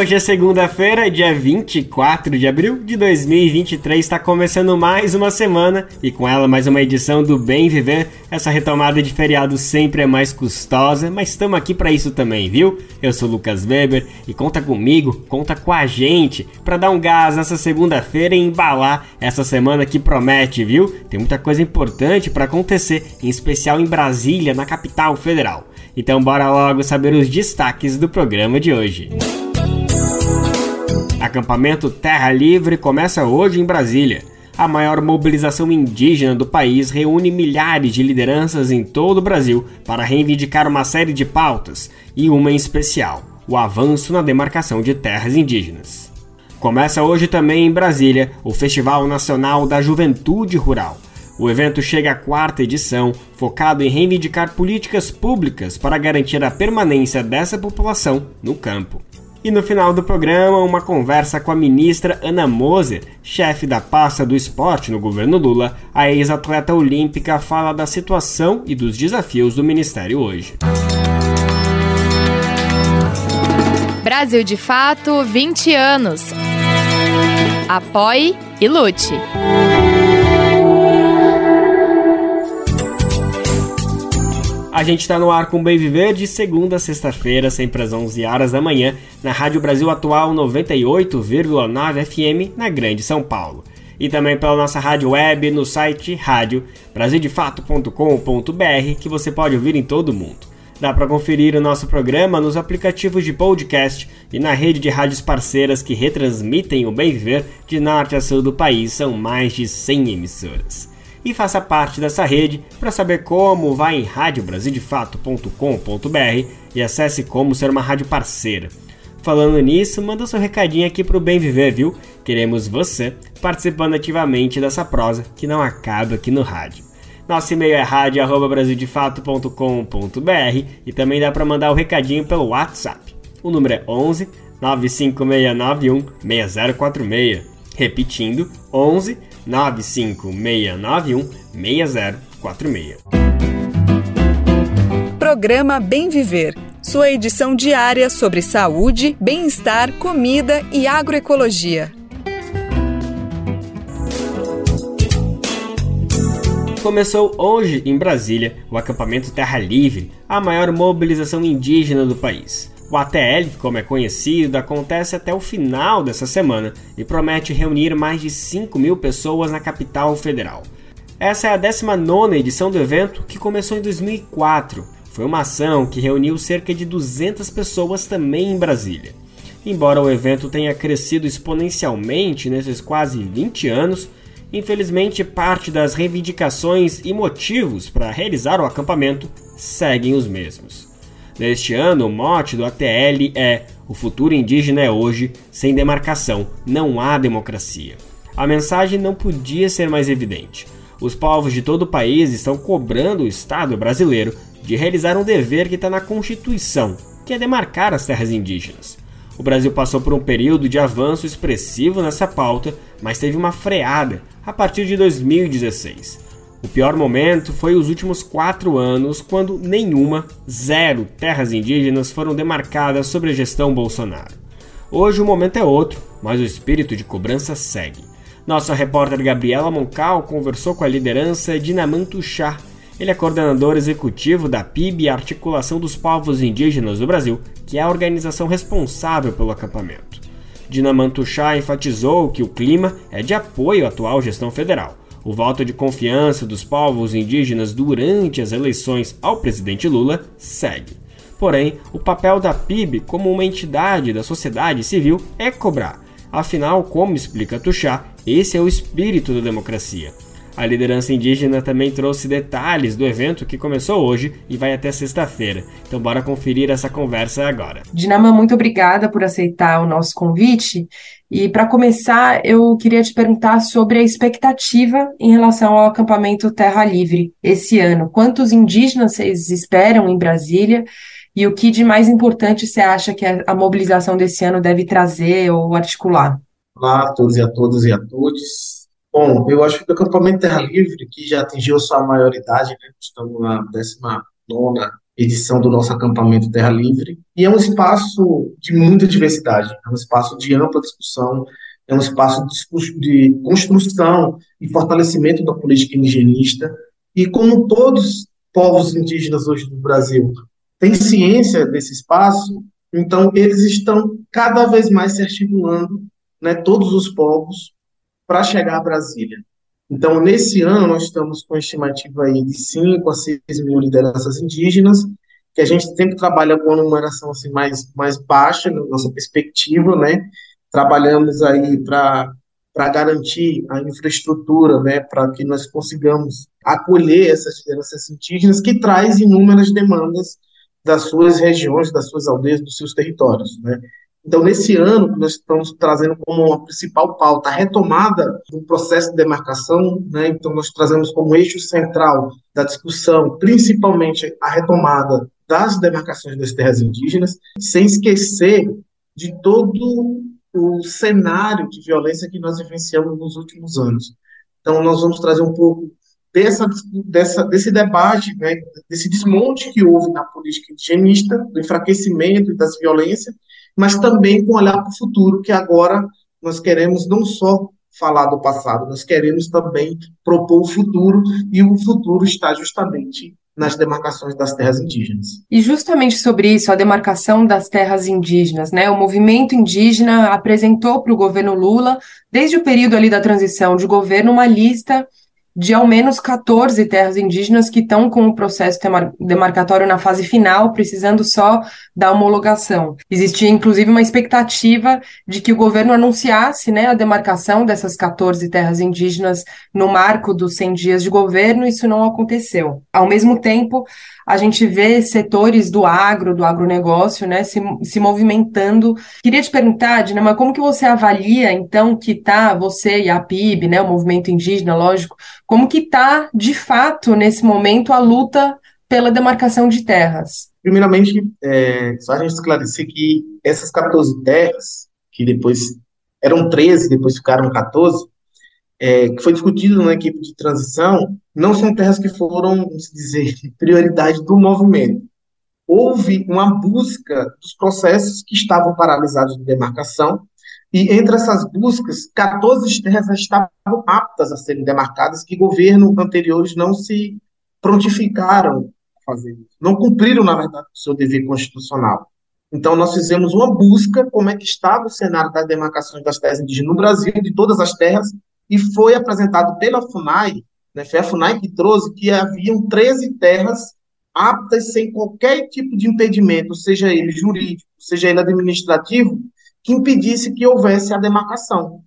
Hoje é segunda-feira, dia 24 de abril de 2023. Está começando mais uma semana e com ela mais uma edição do Bem Viver. Essa retomada de feriado sempre é mais custosa, mas estamos aqui para isso também, viu? Eu sou Lucas Weber e conta comigo, conta com a gente para dar um gás nessa segunda-feira e embalar essa semana que promete, viu? Tem muita coisa importante para acontecer, em especial em Brasília, na capital federal. Então bora logo saber os destaques do programa de hoje. Acampamento Terra Livre começa hoje em Brasília. A maior mobilização indígena do país reúne milhares de lideranças em todo o Brasil para reivindicar uma série de pautas, e uma em especial: o avanço na demarcação de terras indígenas. Começa hoje também em Brasília o Festival Nacional da Juventude Rural. O evento chega à quarta edição, focado em reivindicar políticas públicas para garantir a permanência dessa população no campo. E no final do programa, uma conversa com a ministra Ana Moser, chefe da pasta do esporte no governo Lula. A ex-atleta olímpica fala da situação e dos desafios do ministério hoje. Brasil de Fato 20 anos. Apoie e lute. A gente está no ar com Bem Viver de segunda a sexta-feira, sempre às 11 horas da manhã, na Rádio Brasil Atual 98,9 FM, na Grande São Paulo. E também pela nossa rádio web no site rádio brasildefato.com.br, que você pode ouvir em todo o mundo. Dá para conferir o nosso programa nos aplicativos de podcast e na rede de rádios parceiras que retransmitem o Bem Viver de norte a sul do país, são mais de 100 emissoras e faça parte dessa rede. Para saber como, vá em radiobrasildefato.com.br e acesse como ser uma rádio parceira. Falando nisso, manda seu recadinho aqui pro Bem Viver, viu? Queremos você participando ativamente dessa prosa que não acaba aqui no rádio. Nosso e-mail é rádio@brasildefato.com.br e também dá para mandar o recadinho pelo WhatsApp. O número é 11 95691 6046. Repetindo, 11 95691 6046. Programa Bem Viver. Sua edição diária sobre saúde, bem-estar, comida e agroecologia. Começou hoje em Brasília o acampamento Terra Livre, a maior mobilização indígena do país. O ATL, como é conhecido, acontece até o final dessa semana e promete reunir mais de 5 mil pessoas na capital federal. Essa é a 19 edição do evento, que começou em 2004. Foi uma ação que reuniu cerca de 200 pessoas também em Brasília. Embora o evento tenha crescido exponencialmente nesses quase 20 anos, infelizmente parte das reivindicações e motivos para realizar o acampamento seguem os mesmos. Neste ano, o mote do ATL é: O futuro indígena é hoje, sem demarcação, não há democracia. A mensagem não podia ser mais evidente. Os povos de todo o país estão cobrando o Estado brasileiro de realizar um dever que está na Constituição, que é demarcar as terras indígenas. O Brasil passou por um período de avanço expressivo nessa pauta, mas teve uma freada a partir de 2016. O pior momento foi os últimos quatro anos, quando nenhuma, zero terras indígenas foram demarcadas sobre a gestão Bolsonaro. Hoje o momento é outro, mas o espírito de cobrança segue. Nossa repórter Gabriela Moncal conversou com a liderança Dinamantu Chá. Ele é coordenador executivo da PIB, Articulação dos Povos Indígenas do Brasil, que é a organização responsável pelo acampamento. Dinamantu Chá enfatizou que o clima é de apoio à atual gestão federal o voto de confiança dos povos indígenas durante as eleições ao presidente Lula segue. Porém, o papel da PIB como uma entidade da sociedade civil é cobrar. Afinal, como explica Tuxá, esse é o espírito da democracia. A liderança indígena também trouxe detalhes do evento que começou hoje e vai até sexta-feira. Então, bora conferir essa conversa agora. Dinama, muito obrigada por aceitar o nosso convite. E para começar, eu queria te perguntar sobre a expectativa em relação ao acampamento Terra Livre esse ano. Quantos indígenas vocês esperam em Brasília? e o que de mais importante você acha que a mobilização desse ano deve trazer ou articular? Olá a todos e a todas e a todos. Bom, eu acho que o acampamento Terra Livre, que já atingiu sua maioridade, né? estamos na 19 edição do nosso acampamento Terra Livre, e é um espaço de muita diversidade, é um espaço de ampla discussão, é um espaço de construção e fortalecimento da política indigenista, e como todos povos indígenas hoje no Brasil têm ciência desse espaço, então eles estão cada vez mais se articulando, né, todos os povos, para chegar a Brasília. Então, nesse ano, nós estamos com estimativa aí de 5 a 6 mil lideranças indígenas, que a gente sempre trabalha com uma numeração assim, mais, mais baixa, na nossa perspectiva, né? Trabalhamos aí para para garantir a infraestrutura, né, para que nós consigamos acolher essas lideranças indígenas que traz inúmeras demandas das suas regiões, das suas aldeias, dos seus territórios, né? Então, nesse ano, nós estamos trazendo como uma principal pauta a retomada do processo de demarcação, né? então, nós trazemos como eixo central da discussão, principalmente a retomada das demarcações das terras indígenas, sem esquecer de todo o cenário de violência que nós vivenciamos nos últimos anos. Então, nós vamos trazer um pouco dessa, dessa, desse debate, né, desse desmonte que houve na política indigenista, do enfraquecimento e das violências, mas também com olhar para o futuro, que agora nós queremos não só falar do passado, nós queremos também propor o futuro, e o futuro está justamente nas demarcações das terras indígenas. E justamente sobre isso, a demarcação das terras indígenas, né? O movimento indígena apresentou para o governo Lula, desde o período ali da transição de governo, uma lista de ao menos 14 terras indígenas que estão com o processo demarcatório na fase final, precisando só da homologação. Existia, inclusive, uma expectativa de que o governo anunciasse né, a demarcação dessas 14 terras indígenas no marco dos 100 dias de governo, isso não aconteceu. Ao mesmo tempo, a gente vê setores do agro, do agronegócio, né, se, se movimentando. Queria te perguntar, Dinama, como que você avalia, então, que está você e a PIB, né, o movimento indígena, lógico, como que está, de fato, nesse momento, a luta pela demarcação de terras? Primeiramente, é, só a gente esclarecer que essas 14 terras, que depois eram 13, depois ficaram 14, é, que foi discutido na equipe de transição, não são terras que foram, vamos dizer, prioridade do movimento. Houve uma busca dos processos que estavam paralisados de demarcação, e entre essas buscas, 14 terras estavam aptas a serem demarcadas, que governos anteriores não se prontificaram a fazer isso. Não cumpriram, na verdade, o seu dever constitucional. Então, nós fizemos uma busca, como é que estava o cenário das demarcações das terras indígenas no Brasil, de todas as terras, e foi apresentado pela FUNAI, né, foi a FUNAI que trouxe que haviam 13 terras aptas sem qualquer tipo de impedimento, seja ele jurídico, seja ele administrativo, que impedisse que houvesse a demarcação.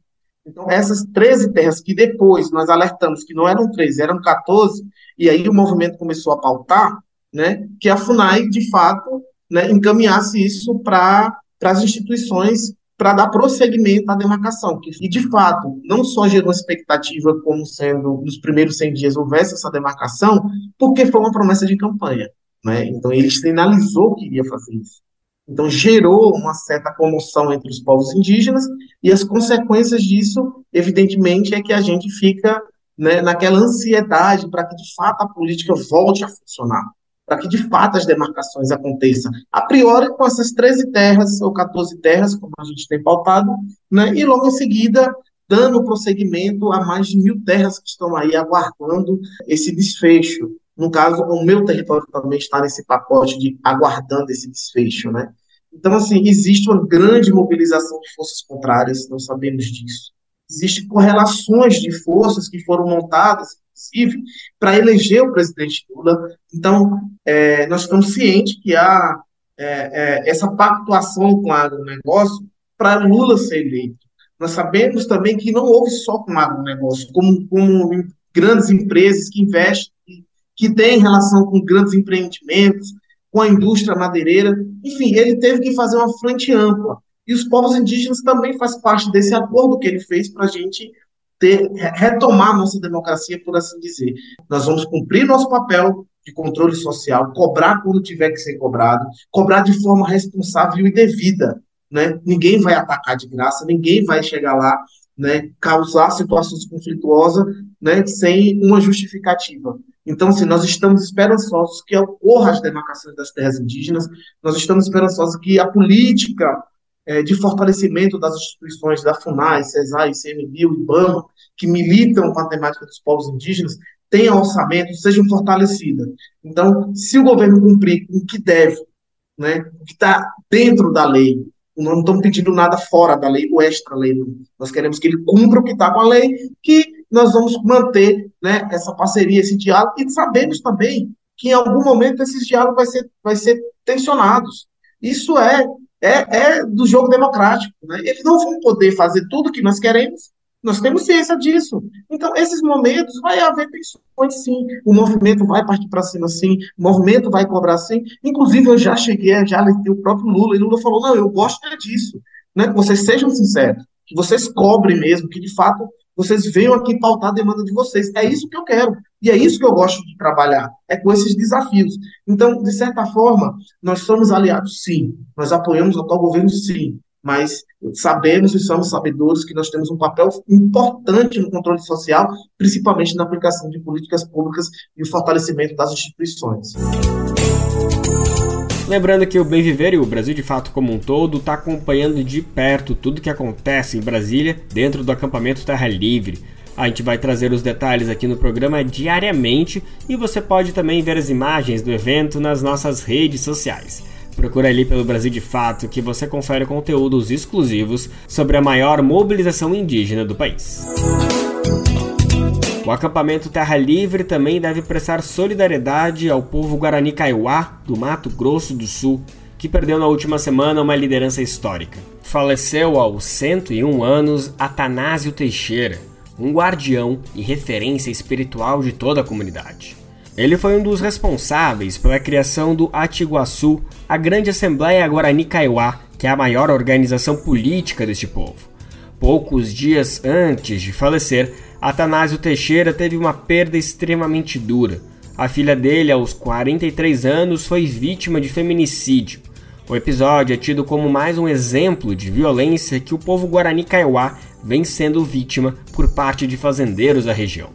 Então, essas 13 terras que depois nós alertamos que não eram 13, eram 14, e aí o movimento começou a pautar, né, que a FUNAI, de fato, né, encaminhasse isso para as instituições para dar prosseguimento à demarcação. Que, e, de fato, não só gerou expectativa como sendo nos primeiros 100 dias houvesse essa demarcação, porque foi uma promessa de campanha. Né? Então, ele sinalizou que iria fazer isso. Então, gerou uma certa comoção entre os povos indígenas, e as consequências disso, evidentemente, é que a gente fica né, naquela ansiedade para que, de fato, a política volte a funcionar para que de fato as demarcações aconteçam. A priori, com essas 13 terras ou 14 terras, como a gente tem pautado, né, e logo em seguida dando prosseguimento a mais de mil terras que estão aí aguardando esse desfecho. No caso, o meu território também está nesse pacote de aguardando esse desfecho, né? Então, assim, existe uma grande mobilização de forças contrárias, nós sabemos disso. Existem correlações de forças que foram montadas inclusive, para eleger o presidente Lula. Então, é, nós estamos cientes que há é, é, essa pactuação com o agronegócio para Lula ser eleito. Nós sabemos também que não houve só com o agronegócio, como, como grandes empresas que investem, que têm relação com grandes empreendimentos, com a indústria madeireira. Enfim, ele teve que fazer uma frente ampla. E os povos indígenas também fazem parte desse acordo que ele fez para a gente ter, retomar nossa democracia, por assim dizer. Nós vamos cumprir nosso papel de controle social, cobrar quando tiver que ser cobrado, cobrar de forma responsável e devida. Né? Ninguém vai atacar de graça, ninguém vai chegar lá, né, causar situações conflituosas né, sem uma justificativa. Então, assim, nós estamos esperançosos que ocorra as demarcações das terras indígenas, nós estamos esperançosos que a política é, de fortalecimento das instituições da FUNAI, CESAI, ICMBio, IBAMA, que militam com a temática dos povos indígenas, tenham orçamento, sejam fortalecidas. Então, se o governo cumprir o que deve, né, o que está dentro da lei, não estamos pedindo nada fora da lei ou extra lei, nós queremos que ele cumpra o que está com a lei, que nós vamos manter né, essa parceria, esse diálogo, e sabemos também que em algum momento esses diálogos vai ser, vai ser tensionados. Isso é, é, é do jogo democrático. Né? Eles não vão poder fazer tudo o que nós queremos, nós temos ciência disso. Então, esses momentos vai haver tensões, sim. O movimento vai partir para cima, sim. O movimento vai cobrar, sim. Inclusive, eu já cheguei, já alertei o próprio Lula, e Lula falou: não, eu gosto é disso. Né? Que vocês sejam sinceros, que vocês cobrem mesmo, que de fato vocês venham aqui pautar a demanda de vocês. É isso que eu quero. E é isso que eu gosto de trabalhar, é com esses desafios. Então, de certa forma, nós somos aliados, sim. Nós apoiamos o atual governo, sim mas sabemos e somos sabedores que nós temos um papel importante no controle social, principalmente na aplicação de políticas públicas e o fortalecimento das instituições. Lembrando que o Bem Viver e o Brasil de Fato como um todo está acompanhando de perto tudo que acontece em Brasília dentro do acampamento Terra Livre. A gente vai trazer os detalhes aqui no programa diariamente e você pode também ver as imagens do evento nas nossas redes sociais. Procura ali pelo Brasil de Fato que você confere conteúdos exclusivos sobre a maior mobilização indígena do país. O acampamento Terra Livre também deve prestar solidariedade ao povo Guarani Kaiowá, do Mato Grosso do Sul, que perdeu na última semana uma liderança histórica. Faleceu aos 101 anos Atanásio Teixeira, um guardião e referência espiritual de toda a comunidade. Ele foi um dos responsáveis pela criação do Atiguaçu, a grande Assembleia Guarani Kaiowá, que é a maior organização política deste povo. Poucos dias antes de falecer, Atanásio Teixeira teve uma perda extremamente dura. A filha dele, aos 43 anos, foi vítima de feminicídio. O episódio é tido como mais um exemplo de violência que o povo Guarani Kaiowá vem sendo vítima por parte de fazendeiros da região.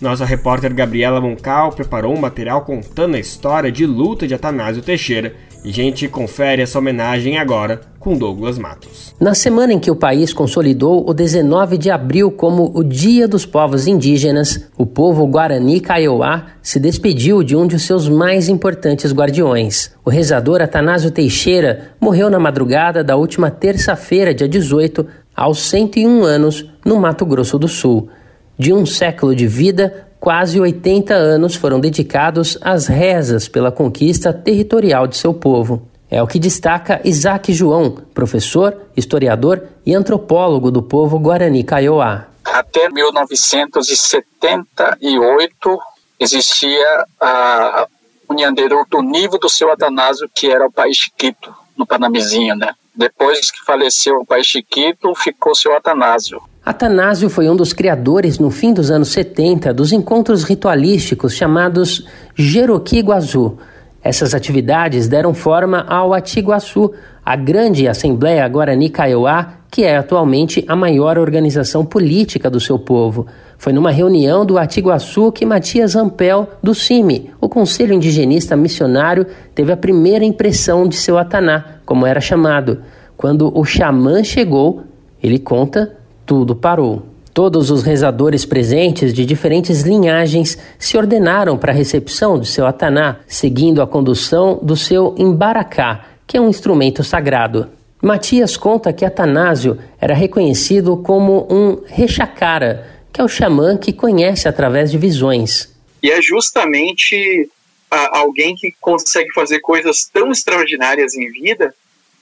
Nossa repórter Gabriela Moncal preparou um material contando a história de luta de Atanásio Teixeira e a gente confere essa homenagem agora com Douglas Matos. Na semana em que o país consolidou o 19 de abril como o Dia dos Povos Indígenas, o povo Guarani Kaiowá se despediu de um de seus mais importantes guardiões. O rezador Atanásio Teixeira morreu na madrugada da última terça-feira, dia 18, aos 101 anos, no Mato Grosso do Sul. De um século de vida, quase 80 anos foram dedicados às rezas pela conquista territorial de seu povo. É o que destaca Isaac João, professor, historiador e antropólogo do povo Guarani Kaiowá. Até 1978 existia a Unhanderu do nível do seu Atanásio, que era o país Chiquito, no Panamizinho, né? Depois que faleceu o pai Chiquito, ficou seu Atanásio. Atanásio foi um dos criadores, no fim dos anos 70, dos encontros ritualísticos chamados Jeroqui Guazu. Essas atividades deram forma ao Atiguaçu, a grande Assembleia Guarani Kaiowá, que é atualmente a maior organização política do seu povo. Foi numa reunião do Atiguaçu que Matias Ampel, do CIMI, o Conselho Indigenista Missionário, teve a primeira impressão de seu Ataná, como era chamado. Quando o xamã chegou, ele conta tudo parou. Todos os rezadores presentes de diferentes linhagens se ordenaram para a recepção do seu ataná, seguindo a condução do seu embaracá, que é um instrumento sagrado. Matias conta que Atanásio era reconhecido como um rechacara, que é o xamã que conhece através de visões. E é justamente alguém que consegue fazer coisas tão extraordinárias em vida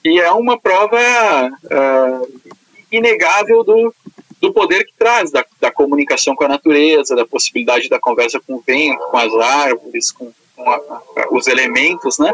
e é uma prova uh, inegável do, do poder que traz, da, da, comunicação com a natureza, da possibilidade da conversa com o vento, com as árvores, com, com a, os elementos, né?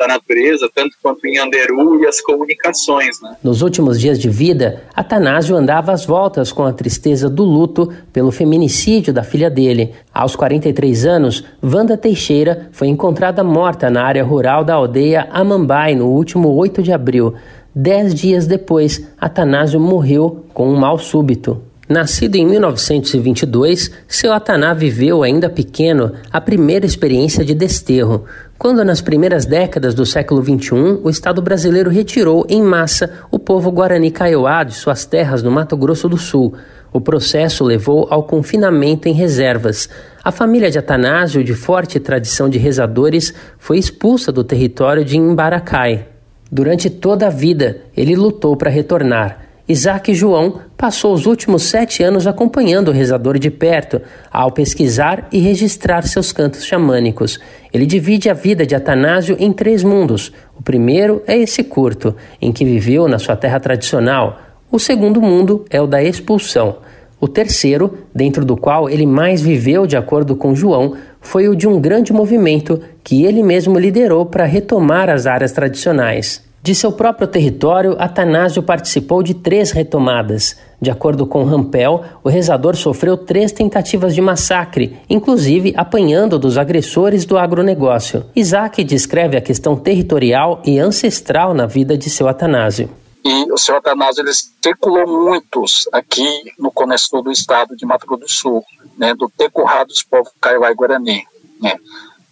Da natureza, tanto quanto em Anderu e as comunicações. Né? Nos últimos dias de vida, Atanásio andava às voltas com a tristeza do luto pelo feminicídio da filha dele. Aos 43 anos, Wanda Teixeira foi encontrada morta na área rural da aldeia Amambai no último 8 de abril. Dez dias depois, Atanásio morreu com um mal súbito. Nascido em 1922, seu Ataná viveu, ainda pequeno, a primeira experiência de desterro, quando nas primeiras décadas do século XXI o Estado brasileiro retirou em massa o povo Guarani Kaiowá de suas terras no Mato Grosso do Sul. O processo levou ao confinamento em reservas. A família de Atanásio, de forte tradição de rezadores, foi expulsa do território de Imbaracai. Durante toda a vida, ele lutou para retornar. Isaac João passou os últimos sete anos acompanhando o rezador de perto, ao pesquisar e registrar seus cantos xamânicos. Ele divide a vida de Atanásio em três mundos. O primeiro é esse curto, em que viveu na sua terra tradicional. O segundo mundo é o da expulsão. O terceiro, dentro do qual ele mais viveu, de acordo com João, foi o de um grande movimento que ele mesmo liderou para retomar as áreas tradicionais. De seu próprio território, Atanásio participou de três retomadas. De acordo com Rampel, o rezador sofreu três tentativas de massacre, inclusive apanhando dos agressores do agronegócio. Isaac descreve a questão territorial e ancestral na vida de seu Atanásio. E o seu Atanásio ele circulou muitos aqui no Conesto do estado de Mato Grosso do Sul, né, do Tecurrá dos povos Kaiowá e Guarani. Né.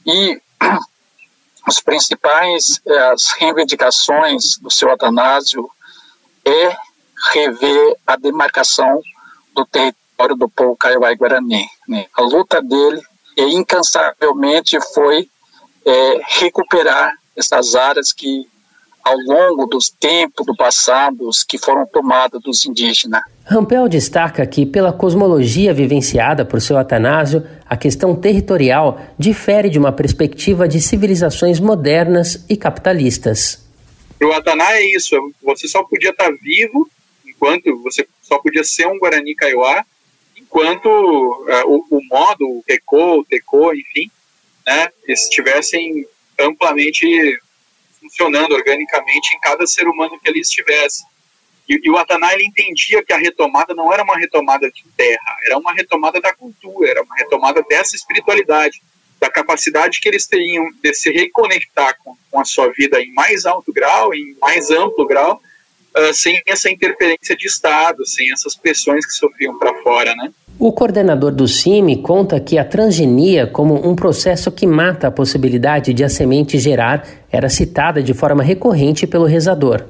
E as principais eh, as reivindicações do seu Atanásio é rever a demarcação do território do povo Kaiowá e Guarani. Né? A luta dele é, incansavelmente foi é, recuperar essas áreas que ao longo dos tempos do passado que foram tomadas dos indígenas. Rampel destaca que, pela cosmologia vivenciada por seu Atanásio, a questão territorial difere de uma perspectiva de civilizações modernas e capitalistas. O Ataná é isso, você só podia estar vivo enquanto você só podia ser um Guarani Kaiowá, enquanto uh, o, o, modo, o Recô, o Tecô, enfim, né, estivessem amplamente funcionando organicamente em cada ser humano que ali estivesse. E, e o Ataná ele entendia que a retomada não era uma retomada de terra, era uma retomada da cultura, era uma retomada dessa espiritualidade, da capacidade que eles teriam de se reconectar com, com a sua vida em mais alto grau, em mais amplo grau, uh, sem essa interferência de Estado, sem essas pressões que sofriam para fora, né? O coordenador do CIMI conta que a transgenia, como um processo que mata a possibilidade de a semente gerar, era citada de forma recorrente pelo rezador.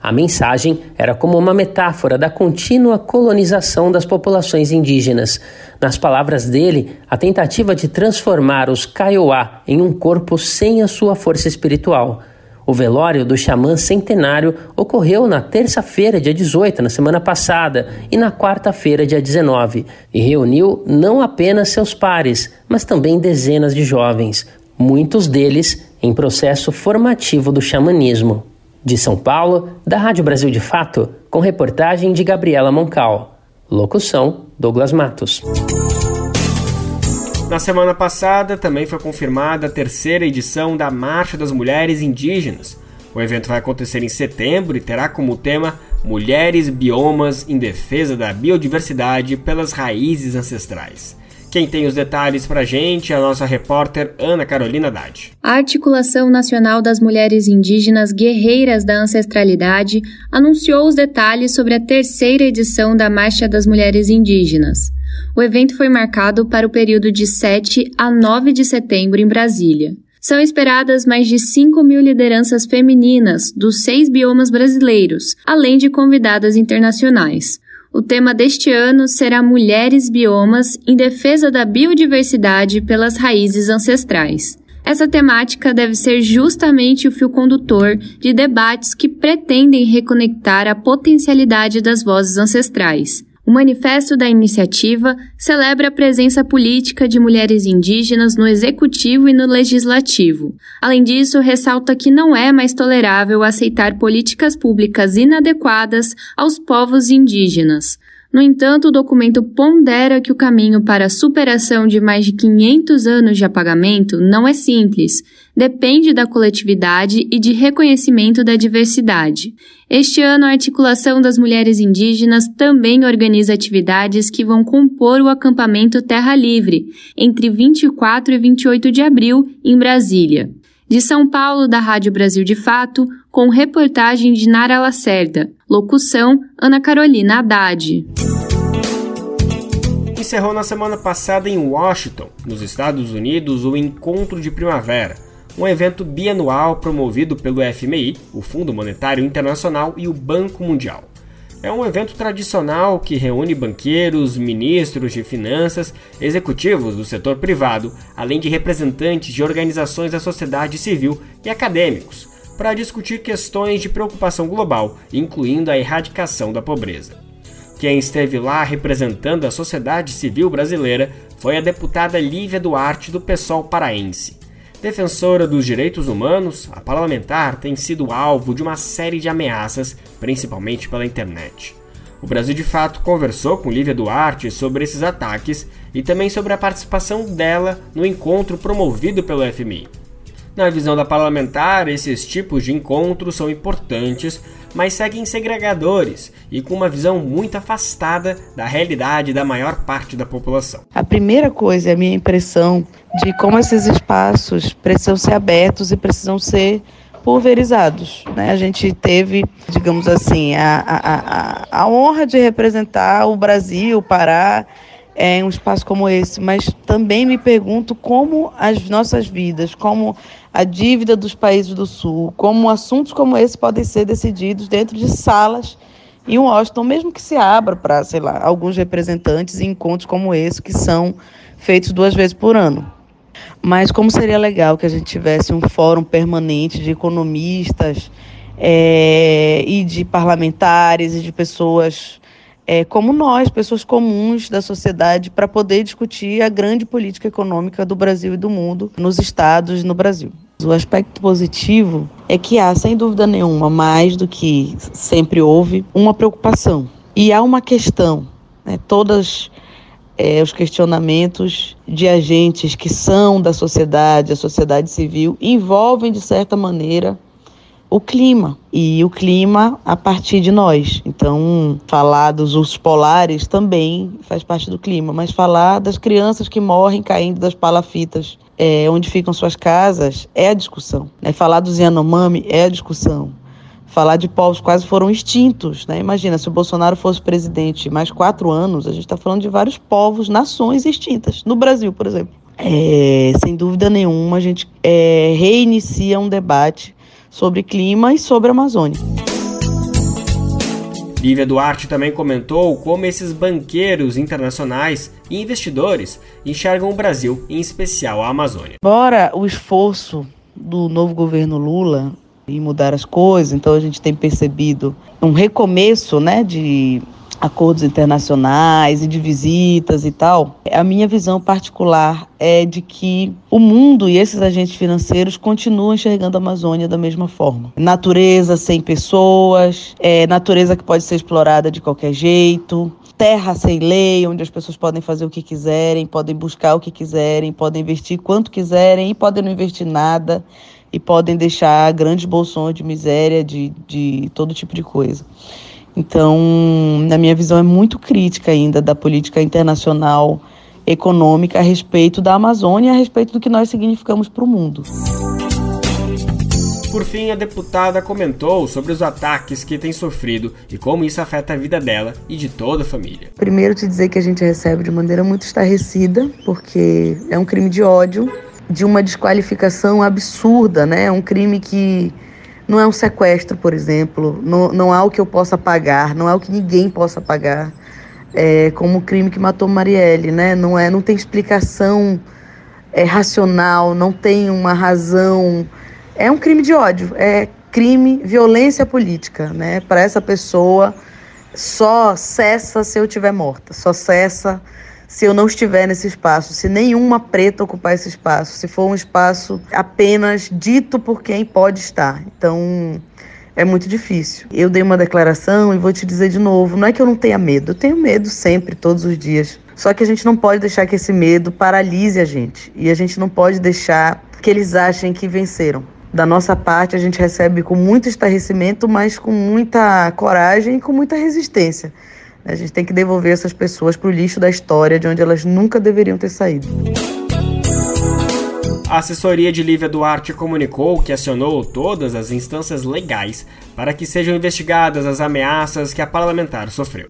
A mensagem era como uma metáfora da contínua colonização das populações indígenas. Nas palavras dele, a tentativa de transformar os Kaiowá em um corpo sem a sua força espiritual. O velório do xamã centenário ocorreu na terça-feira, dia 18, na semana passada, e na quarta-feira, dia 19, e reuniu não apenas seus pares, mas também dezenas de jovens, muitos deles em processo formativo do xamanismo. De São Paulo, da Rádio Brasil de Fato, com reportagem de Gabriela Moncal. Locução: Douglas Matos. Na semana passada também foi confirmada a terceira edição da Marcha das Mulheres Indígenas. O evento vai acontecer em setembro e terá como tema Mulheres Biomas em Defesa da Biodiversidade pelas Raízes Ancestrais. Quem tem os detalhes para a gente é a nossa repórter Ana Carolina Dade. A Articulação Nacional das Mulheres Indígenas Guerreiras da Ancestralidade anunciou os detalhes sobre a terceira edição da Marcha das Mulheres Indígenas. O evento foi marcado para o período de 7 a 9 de setembro em Brasília. São esperadas mais de 5 mil lideranças femininas dos seis biomas brasileiros, além de convidadas internacionais. O tema deste ano será Mulheres Biomas em Defesa da Biodiversidade pelas Raízes Ancestrais. Essa temática deve ser justamente o fio condutor de debates que pretendem reconectar a potencialidade das vozes ancestrais. O manifesto da iniciativa celebra a presença política de mulheres indígenas no executivo e no legislativo. Além disso, ressalta que não é mais tolerável aceitar políticas públicas inadequadas aos povos indígenas. No entanto, o documento pondera que o caminho para a superação de mais de 500 anos de apagamento não é simples, depende da coletividade e de reconhecimento da diversidade. Este ano, a Articulação das Mulheres Indígenas também organiza atividades que vão compor o acampamento Terra Livre, entre 24 e 28 de abril, em Brasília. De São Paulo, da Rádio Brasil de Fato, com reportagem de Nara Lacerda. Locução: Ana Carolina Haddad. Encerrou na semana passada em Washington, nos Estados Unidos, o Encontro de Primavera, um evento bianual promovido pelo FMI, o Fundo Monetário Internacional e o Banco Mundial. É um evento tradicional que reúne banqueiros, ministros de finanças, executivos do setor privado, além de representantes de organizações da sociedade civil e acadêmicos, para discutir questões de preocupação global, incluindo a erradicação da pobreza. Quem esteve lá representando a sociedade civil brasileira foi a deputada Lívia Duarte do PSOL paraense. Defensora dos direitos humanos, a parlamentar tem sido alvo de uma série de ameaças, principalmente pela internet. O Brasil de Fato conversou com Lívia Duarte sobre esses ataques e também sobre a participação dela no encontro promovido pelo FMI. Na visão da parlamentar, esses tipos de encontros são importantes, mas seguem segregadores e com uma visão muito afastada da realidade da maior parte da população. A primeira coisa é a minha impressão de como esses espaços precisam ser abertos e precisam ser pulverizados. Né? A gente teve, digamos assim, a, a, a, a honra de representar o Brasil, o Pará, em um espaço como esse, mas também me pergunto como as nossas vidas, como a dívida dos países do Sul, como assuntos como esse podem ser decididos dentro de salas em Washington, mesmo que se abra para, sei lá, alguns representantes em encontros como esse, que são feitos duas vezes por ano. Mas como seria legal que a gente tivesse um fórum permanente de economistas é, e de parlamentares e de pessoas é, como nós, pessoas comuns da sociedade, para poder discutir a grande política econômica do Brasil e do mundo, nos estados e no Brasil. O aspecto positivo é que há, sem dúvida nenhuma, mais do que sempre houve, uma preocupação. E há uma questão, né, todos é, os questionamentos de agentes que são da sociedade, a sociedade civil, envolvem, de certa maneira, o clima e o clima a partir de nós. Então, falar dos ursos polares também faz parte do clima, mas falar das crianças que morrem caindo das palafitas é, onde ficam suas casas é a discussão. Né? Falar dos Yanomami é a discussão. Falar de povos quase foram extintos. Né? Imagina, se o Bolsonaro fosse presidente mais quatro anos, a gente está falando de vários povos, nações extintas. No Brasil, por exemplo. É, sem dúvida nenhuma, a gente é, reinicia um debate sobre clima e sobre a Amazônia. Lívia Duarte também comentou como esses banqueiros internacionais e investidores enxergam o Brasil, em especial a Amazônia. Embora o esforço do novo governo Lula em mudar as coisas, então a gente tem percebido um recomeço né, de acordos internacionais e de visitas e tal, a minha visão particular é de que o mundo e esses agentes financeiros continuam enxergando a Amazônia da mesma forma. Natureza sem pessoas, é, natureza que pode ser explorada de qualquer jeito, terra sem lei, onde as pessoas podem fazer o que quiserem, podem buscar o que quiserem, podem investir quanto quiserem e podem não investir nada e podem deixar grandes bolsões de miséria, de, de todo tipo de coisa. Então, na minha visão, é muito crítica ainda da política internacional econômica a respeito da Amazônia e a respeito do que nós significamos para o mundo. Por fim, a deputada comentou sobre os ataques que tem sofrido e como isso afeta a vida dela e de toda a família. Primeiro, te dizer que a gente recebe de maneira muito estarrecida, porque é um crime de ódio, de uma desqualificação absurda, né? É um crime que não é um sequestro, por exemplo, não, não há o que eu possa pagar, não há o que ninguém possa pagar, é, como o crime que matou Marielle, né? Não, é, não tem explicação é, racional, não tem uma razão. É um crime de ódio, é crime, violência política, né? Para essa pessoa, só cessa se eu estiver morta, só cessa se eu não estiver nesse espaço, se nenhuma preta ocupar esse espaço, se for um espaço apenas dito por quem pode estar. Então, é muito difícil. Eu dei uma declaração e vou te dizer de novo: não é que eu não tenha medo, eu tenho medo sempre, todos os dias. Só que a gente não pode deixar que esse medo paralise a gente. E a gente não pode deixar que eles achem que venceram. Da nossa parte, a gente recebe com muito estarrecimento, mas com muita coragem e com muita resistência. A gente tem que devolver essas pessoas para o lixo da história, de onde elas nunca deveriam ter saído. A assessoria de Lívia Duarte comunicou que acionou todas as instâncias legais para que sejam investigadas as ameaças que a parlamentar sofreu.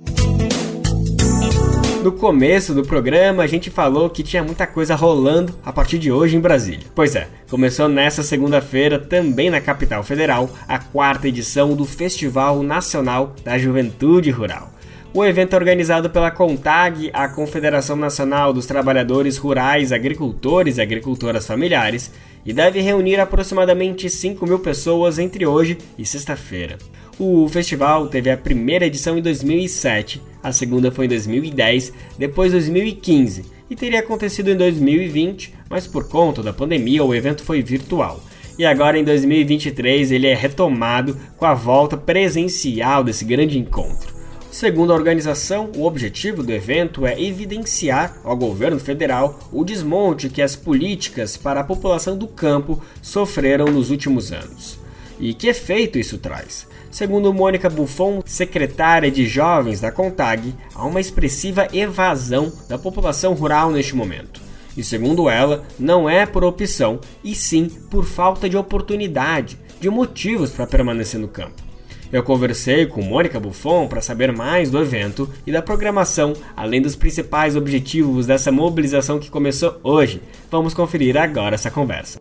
No começo do programa, a gente falou que tinha muita coisa rolando a partir de hoje em Brasília. Pois é, começou nessa segunda-feira, também na capital federal, a quarta edição do Festival Nacional da Juventude Rural. O evento é organizado pela CONTAG, a Confederação Nacional dos Trabalhadores Rurais, Agricultores e Agricultoras Familiares, e deve reunir aproximadamente 5 mil pessoas entre hoje e sexta-feira. O festival teve a primeira edição em 2007, a segunda foi em 2010, depois 2015 e teria acontecido em 2020, mas por conta da pandemia o evento foi virtual. E agora em 2023 ele é retomado com a volta presencial desse grande encontro. Segundo a organização, o objetivo do evento é evidenciar ao governo federal o desmonte que as políticas para a população do campo sofreram nos últimos anos. E que efeito isso traz? Segundo Mônica Buffon, secretária de Jovens da CONTAG, há uma expressiva evasão da população rural neste momento. E segundo ela, não é por opção, e sim por falta de oportunidade, de motivos para permanecer no campo. Eu conversei com Mônica Buffon para saber mais do evento e da programação, além dos principais objetivos dessa mobilização que começou hoje. Vamos conferir agora essa conversa.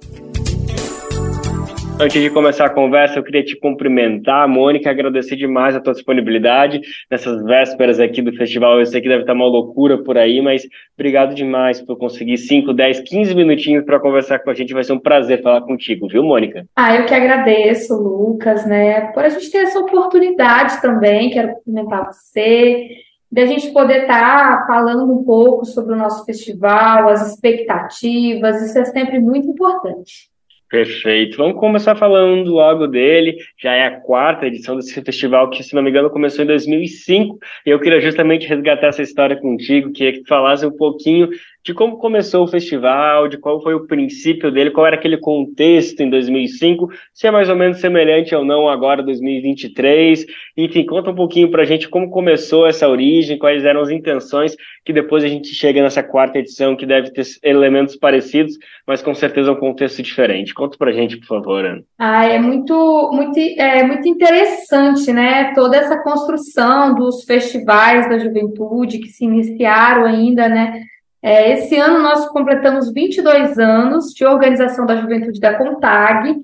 Antes de começar a conversa, eu queria te cumprimentar, Mônica, agradecer demais a tua disponibilidade nessas vésperas aqui do festival. Eu sei que deve estar uma loucura por aí, mas obrigado demais por conseguir 5, 10, 15 minutinhos para conversar com a gente. Vai ser um prazer falar contigo, viu, Mônica? Ah, eu que agradeço, Lucas, né, por a gente ter essa oportunidade também. Quero cumprimentar você, da gente poder estar falando um pouco sobre o nosso festival, as expectativas, isso é sempre muito importante. Perfeito. Vamos começar falando logo dele. Já é a quarta edição desse festival que, se não me engano, começou em 2005. E eu queria justamente resgatar essa história contigo, queria que tu falasse um pouquinho de como começou o festival, de qual foi o princípio dele, qual era aquele contexto em 2005, se é mais ou menos semelhante ou não agora 2023. Enfim, conta um pouquinho para a gente como começou essa origem, quais eram as intenções, que depois a gente chega nessa quarta edição que deve ter elementos parecidos, mas com certeza um contexto diferente. Conta para a gente, por favor, Ana. Ah, é muito, muito, é muito interessante, né? Toda essa construção dos festivais da juventude que se iniciaram ainda, né? É, esse ano nós completamos 22 anos de organização da juventude da CONTAG,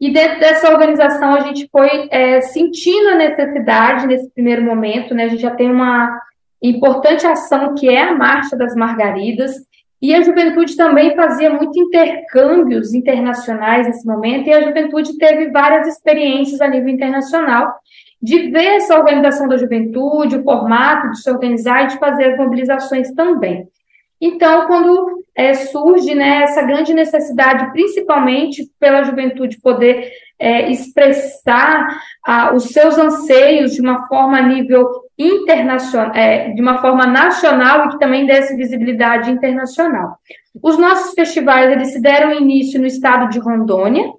e dentro dessa organização a gente foi é, sentindo a necessidade nesse primeiro momento, né? A gente já tem uma importante ação que é a Marcha das Margaridas, e a juventude também fazia muito intercâmbios internacionais nesse momento, e a juventude teve várias experiências a nível internacional de ver essa organização da juventude, o formato de se organizar e de fazer as mobilizações também. Então, quando é, surge né, essa grande necessidade, principalmente pela juventude poder é, expressar os seus anseios de uma forma a nível internacional, é, de uma forma nacional e que também desse visibilidade internacional. Os nossos festivais eles se deram início no estado de Rondônia,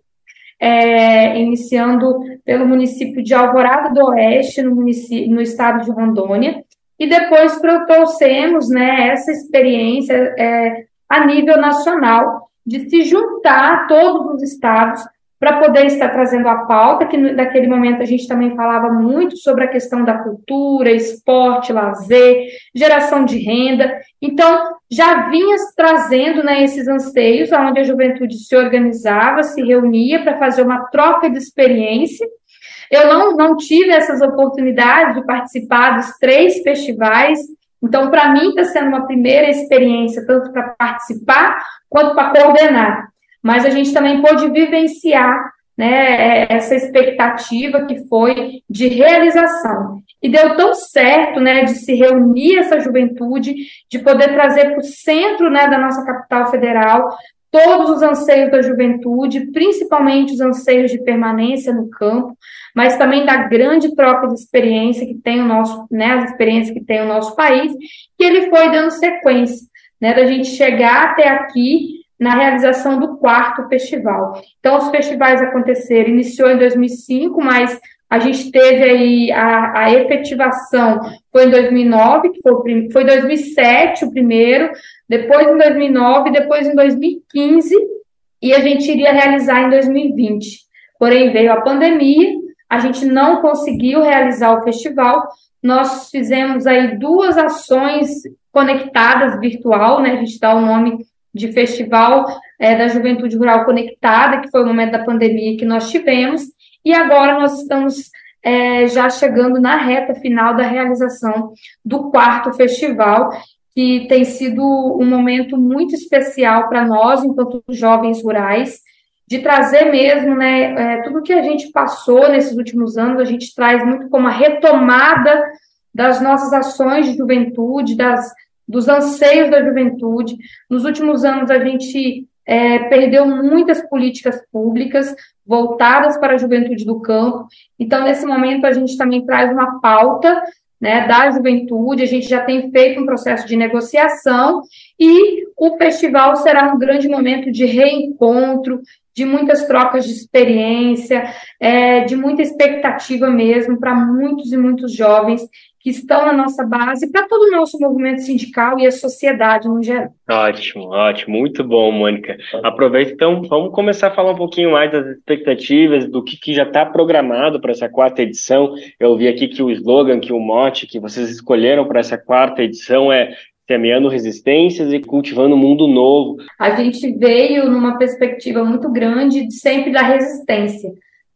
é, iniciando pelo município de Alvorada do Oeste, no, no estado de Rondônia, e depois trouxemos né, essa experiência é, a nível nacional de se juntar todos os estados para poder estar trazendo a pauta, que naquele momento a gente também falava muito sobre a questão da cultura, esporte, lazer, geração de renda. Então, já vinha trazendo né, esses anseios, onde a juventude se organizava, se reunia para fazer uma troca de experiência eu não, não tive essas oportunidades de participar dos três festivais, então, para mim, está sendo uma primeira experiência, tanto para participar quanto para coordenar. Mas a gente também pôde vivenciar né, essa expectativa que foi de realização. E deu tão certo né, de se reunir essa juventude, de poder trazer para o centro né, da nossa capital federal todos os anseios da juventude, principalmente os anseios de permanência no campo, mas também da grande troca de experiência que tem o nosso, né, as experiências que tem o nosso país, que ele foi dando sequência, né, da gente chegar até aqui na realização do quarto festival. Então, os festivais aconteceram, iniciou em 2005, mas a gente teve aí a, a efetivação foi em 2009, que foi, foi 2007 o primeiro, depois em 2009, depois em 2015, e a gente iria realizar em 2020. Porém, veio a pandemia, a gente não conseguiu realizar o festival. Nós fizemos aí duas ações conectadas virtual, né? A gente dá o nome de Festival é, da Juventude Rural Conectada, que foi o momento da pandemia que nós tivemos, e agora nós estamos é, já chegando na reta final da realização do quarto festival, que tem sido um momento muito especial para nós, enquanto jovens rurais, de trazer mesmo né, é, tudo que a gente passou nesses últimos anos, a gente traz muito como a retomada das nossas ações de juventude, das, dos anseios da juventude. Nos últimos anos, a gente é, perdeu muitas políticas públicas voltadas para a juventude do campo. Então, nesse momento, a gente também traz uma pauta né, da juventude, a gente já tem feito um processo de negociação e o festival será um grande momento de reencontro, de muitas trocas de experiência, é, de muita expectativa mesmo para muitos e muitos jovens que estão na nossa base, para todo o nosso movimento sindical e a sociedade no geral. Ótimo, ótimo, muito bom, Mônica. Aproveita então, vamos começar a falar um pouquinho mais das expectativas, do que, que já está programado para essa quarta edição. Eu vi aqui que o slogan, que o mote que vocês escolheram para essa quarta edição é semeando resistências e cultivando um mundo novo. A gente veio numa perspectiva muito grande de sempre da resistência.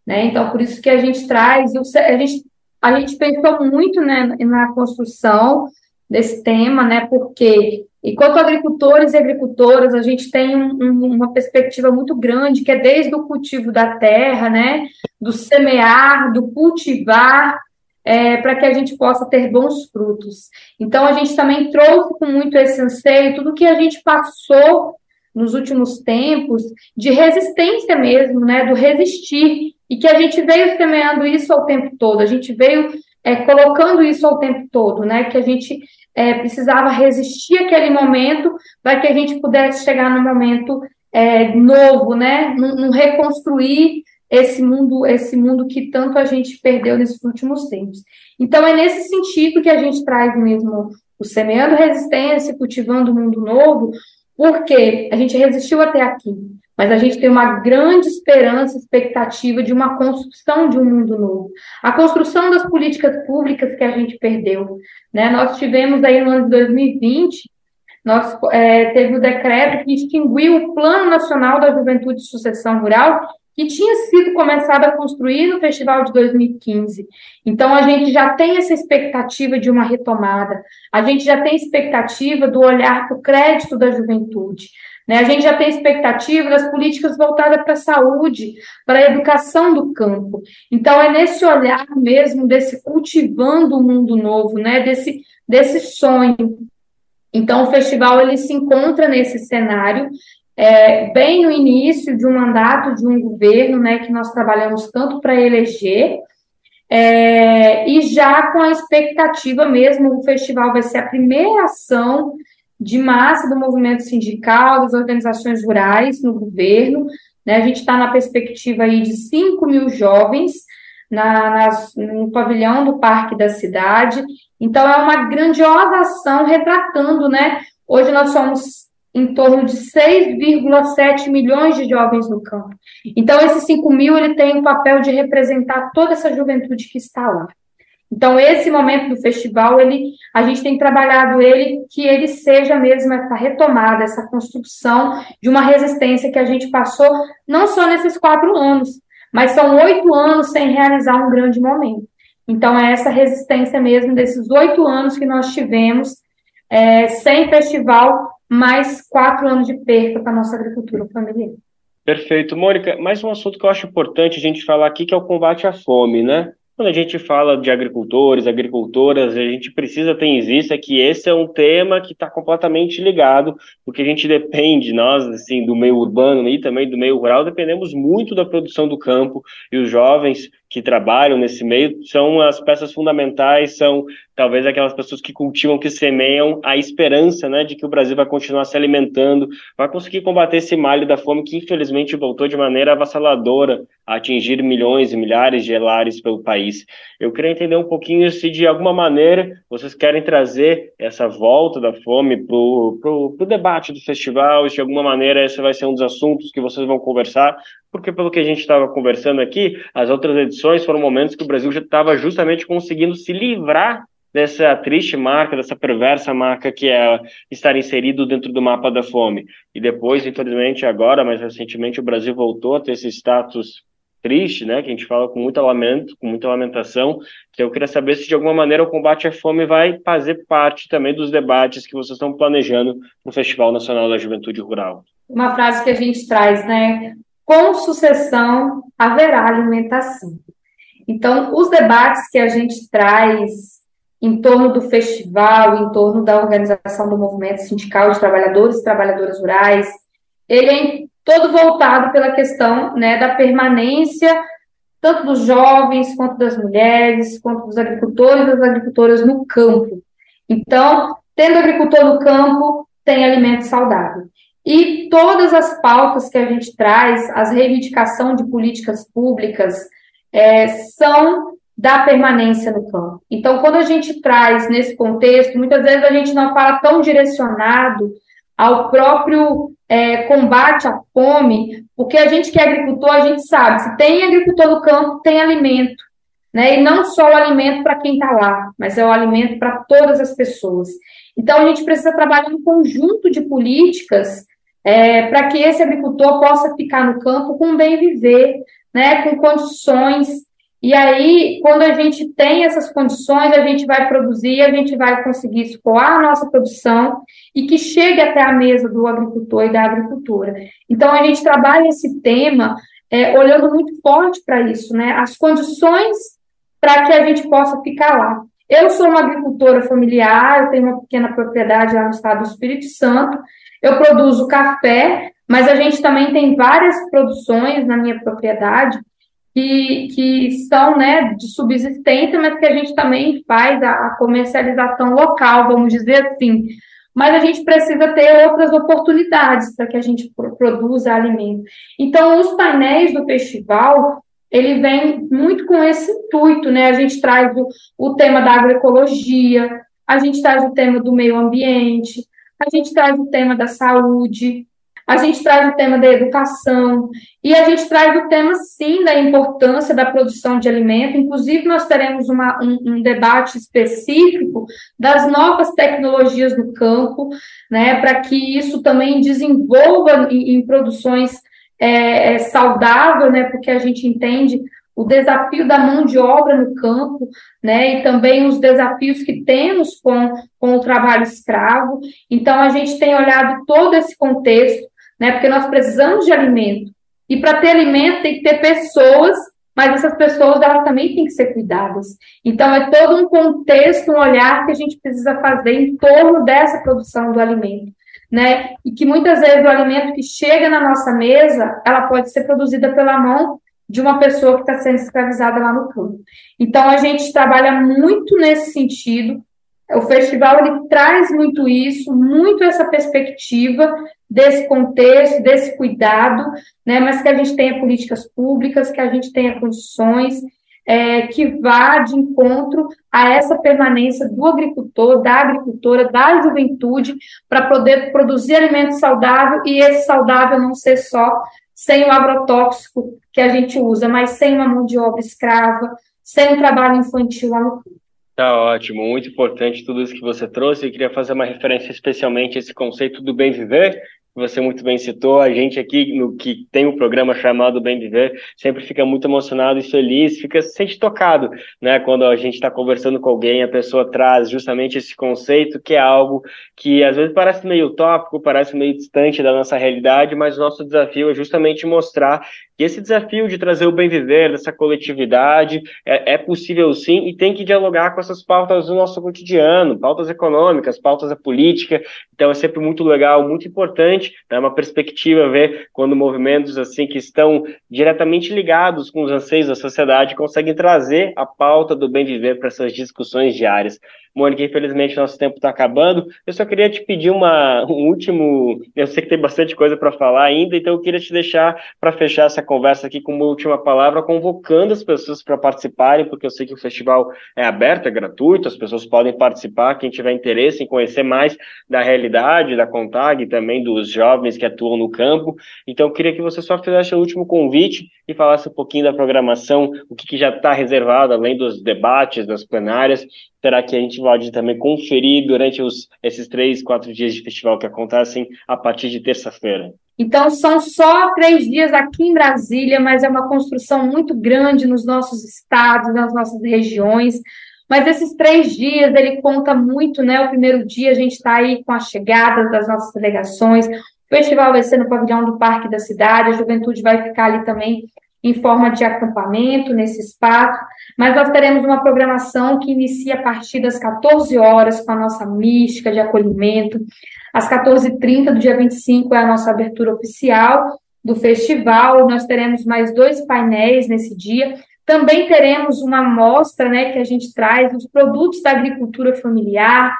Né? Então, por isso que a gente traz, a gente a gente pensou muito né, na construção desse tema, né, porque enquanto agricultores e agricultoras, a gente tem um, um, uma perspectiva muito grande, que é desde o cultivo da terra, né, do semear, do cultivar, é, para que a gente possa ter bons frutos. Então, a gente também trouxe com muito esse anseio tudo que a gente passou nos últimos tempos de resistência mesmo, né, do resistir e que a gente veio semeando isso ao tempo todo, a gente veio é, colocando isso ao tempo todo, né? Que a gente é, precisava resistir aquele momento para que a gente pudesse chegar no momento é, novo, né? Num, reconstruir esse mundo, esse mundo que tanto a gente perdeu nesses últimos tempos. Então é nesse sentido que a gente traz mesmo o semeando resistência, cultivando um mundo novo, porque a gente resistiu até aqui mas a gente tem uma grande esperança, expectativa de uma construção de um mundo novo. A construção das políticas públicas que a gente perdeu. Né? Nós tivemos aí no ano de 2020, nós, é, teve o decreto que extinguiu o Plano Nacional da Juventude e Sucessão Rural, que tinha sido começado a construir no festival de 2015. Então, a gente já tem essa expectativa de uma retomada, a gente já tem expectativa do olhar para o crédito da juventude. Né? A gente já tem expectativa das políticas voltadas para a saúde, para a educação do campo. Então, é nesse olhar mesmo, desse cultivando o mundo novo, né? desse, desse sonho. Então, o festival ele se encontra nesse cenário, é, bem no início de um mandato de um governo, né, que nós trabalhamos tanto para eleger, é, e já com a expectativa mesmo, o festival vai ser a primeira ação de massa do movimento sindical, das organizações rurais no governo. Né? A gente está na perspectiva aí de 5 mil jovens na, nas, no pavilhão do Parque da Cidade. Então, é uma grandiosa ação retratando, né? Hoje nós somos em torno de 6,7 milhões de jovens no campo. Então, esses 5 mil, ele tem o papel de representar toda essa juventude que está lá. Então, esse momento do festival, ele, a gente tem trabalhado ele, que ele seja mesmo essa retomada, essa construção de uma resistência que a gente passou, não só nesses quatro anos, mas são oito anos sem realizar um grande momento. Então, é essa resistência mesmo desses oito anos que nós tivemos é, sem festival, mais quatro anos de perda para a nossa agricultura familiar. Perfeito. Mônica, mais um assunto que eu acho importante a gente falar aqui, que é o combate à fome, né? Quando a gente fala de agricultores, agricultoras, a gente precisa ter em vista que esse é um tema que está completamente ligado, porque a gente depende, nós, assim, do meio urbano e também do meio rural, dependemos muito da produção do campo, e os jovens que trabalham nesse meio são as peças fundamentais, são talvez aquelas pessoas que cultivam, que semeiam a esperança, né, de que o Brasil vai continuar se alimentando, vai conseguir combater esse malho da fome que infelizmente voltou de maneira avassaladora a atingir milhões e milhares de lares pelo país. Eu queria entender um pouquinho se de alguma maneira vocês querem trazer essa volta da fome para o debate do festival, se de alguma maneira esse vai ser um dos assuntos que vocês vão conversar, porque pelo que a gente estava conversando aqui, as outras edições foram momentos que o Brasil já estava justamente conseguindo se livrar dessa triste marca, dessa perversa marca que é estar inserido dentro do mapa da fome. E depois, infelizmente, agora, mais recentemente, o Brasil voltou a ter esse status triste, né, que a gente fala com muito lamento, com muita lamentação, que eu queria saber se de alguma maneira o combate à fome vai fazer parte também dos debates que vocês estão planejando no Festival Nacional da Juventude Rural. Uma frase que a gente traz, né, com sucessão haverá alimentação. Então, os debates que a gente traz em torno do festival, em torno da organização do movimento sindical de trabalhadores e trabalhadoras rurais, ele é todo voltado pela questão né, da permanência tanto dos jovens, quanto das mulheres, quanto dos agricultores e das agricultoras no campo. Então, tendo agricultor no campo, tem alimento saudável. E todas as pautas que a gente traz, as reivindicação de políticas públicas, é, são da permanência no campo. Então, quando a gente traz nesse contexto, muitas vezes a gente não fala tão direcionado ao próprio é, combate à fome, porque a gente que é agricultor, a gente sabe, se tem agricultor no campo, tem alimento. Né? E não só o alimento para quem está lá, mas é o alimento para todas as pessoas. Então, a gente precisa trabalhar um conjunto de políticas é, para que esse agricultor possa ficar no campo com bem viver, né, com condições. E aí, quando a gente tem essas condições, a gente vai produzir, a gente vai conseguir escoar a nossa produção e que chegue até a mesa do agricultor e da agricultura. Então, a gente trabalha esse tema é, olhando muito forte para isso, né? As condições para que a gente possa ficar lá. Eu sou uma agricultora familiar, eu tenho uma pequena propriedade lá no estado do Espírito Santo, eu produzo café, mas a gente também tem várias produções na minha propriedade que, que são né, de subsistência, mas que a gente também faz a, a comercialização local, vamos dizer assim. Mas a gente precisa ter outras oportunidades para que a gente produza alimento. Então, os painéis do festival, ele vem muito com esse intuito, né? A gente traz o, o tema da agroecologia, a gente traz o tema do meio ambiente, a gente traz o tema da saúde, a gente traz o tema da educação e a gente traz o tema, sim, da importância da produção de alimento. Inclusive, nós teremos uma, um, um, debate específico das novas tecnologias no campo, né, para que isso também desenvolva em, em produções é, é, saudáveis, né, porque a gente entende o desafio da mão de obra no campo, né, e também os desafios que temos com, com o trabalho escravo. Então, a gente tem olhado todo esse contexto, né, porque nós precisamos de alimento. E para ter alimento tem que ter pessoas, mas essas pessoas elas também têm que ser cuidadas. Então, é todo um contexto, um olhar que a gente precisa fazer em torno dessa produção do alimento. Né? E que muitas vezes o alimento que chega na nossa mesa, ela pode ser produzida pela mão de uma pessoa que está sendo escravizada lá no campo. Então, a gente trabalha muito nesse sentido. O festival ele traz muito isso, muito essa perspectiva desse contexto, desse cuidado, né, mas que a gente tenha políticas públicas, que a gente tenha condições é, que vá de encontro a essa permanência do agricultor, da agricultora, da juventude, para poder produzir alimento saudável e esse saudável não ser só sem o agrotóxico que a gente usa, mas sem uma mão de obra escrava, sem o trabalho infantil lá no. Tá ótimo, muito importante tudo isso que você trouxe. Eu queria fazer uma referência especialmente a esse conceito do bem viver, você muito bem citou, a gente aqui no que tem um programa chamado Bem Viver sempre fica muito emocionado e feliz, fica se sente tocado, né? Quando a gente está conversando com alguém, a pessoa traz justamente esse conceito que é algo que às vezes parece meio utópico, parece meio distante da nossa realidade, mas o nosso desafio é justamente mostrar que esse desafio de trazer o bem viver dessa coletividade é, é possível sim e tem que dialogar com essas pautas do nosso cotidiano, pautas econômicas, pautas da política. Então é sempre muito legal, muito importante, é uma perspectiva ver quando movimentos assim que estão diretamente ligados com os anseios da sociedade conseguem trazer a pauta do bem viver para essas discussões diárias. Mônica, infelizmente nosso tempo está acabando. Eu só queria te pedir uma, um último. Eu sei que tem bastante coisa para falar ainda, então eu queria te deixar para fechar essa conversa aqui com uma última palavra, convocando as pessoas para participarem, porque eu sei que o festival é aberto, é gratuito, as pessoas podem participar. Quem tiver interesse em conhecer mais da realidade da Contag também dos jovens que atuam no campo. Então eu queria que você só fizesse o último convite e falasse um pouquinho da programação, o que, que já está reservado, além dos debates, das plenárias, será que a gente pode também conferir durante os, esses três, quatro dias de festival que acontecem a partir de terça-feira? Então, são só três dias aqui em Brasília, mas é uma construção muito grande nos nossos estados, nas nossas regiões. Mas esses três dias, ele conta muito, né? O primeiro dia a gente está aí com a chegada das nossas delegações, o festival vai ser no pavilhão do Parque da Cidade, a juventude vai ficar ali também em forma de acampamento nesse espaço, mas nós teremos uma programação que inicia a partir das 14 horas com a nossa mística de acolhimento. Às 14h30 do dia 25 é a nossa abertura oficial do festival. Nós teremos mais dois painéis nesse dia. Também teremos uma amostra né, que a gente traz dos produtos da agricultura familiar,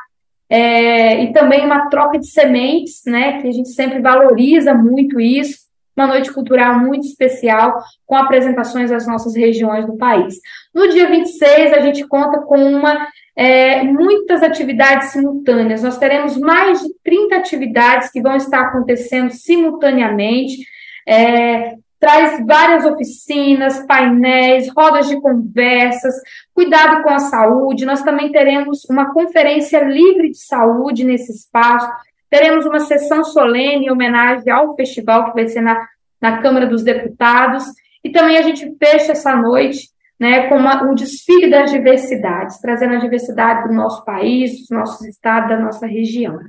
é, e também uma troca de sementes, né, que a gente sempre valoriza muito isso, uma noite cultural muito especial, com apresentações das nossas regiões do país. No dia 26, a gente conta com uma, é, muitas atividades simultâneas. Nós teremos mais de 30 atividades que vão estar acontecendo simultaneamente. É, traz várias oficinas, painéis, rodas de conversas, cuidado com a saúde. Nós também teremos uma conferência livre de saúde nesse espaço. Teremos uma sessão solene em homenagem ao festival que vai ser na, na Câmara dos Deputados. E também a gente fecha essa noite né, com uma, um desfile das diversidades, trazendo a diversidade do nosso país, dos nossos estados, da nossa região.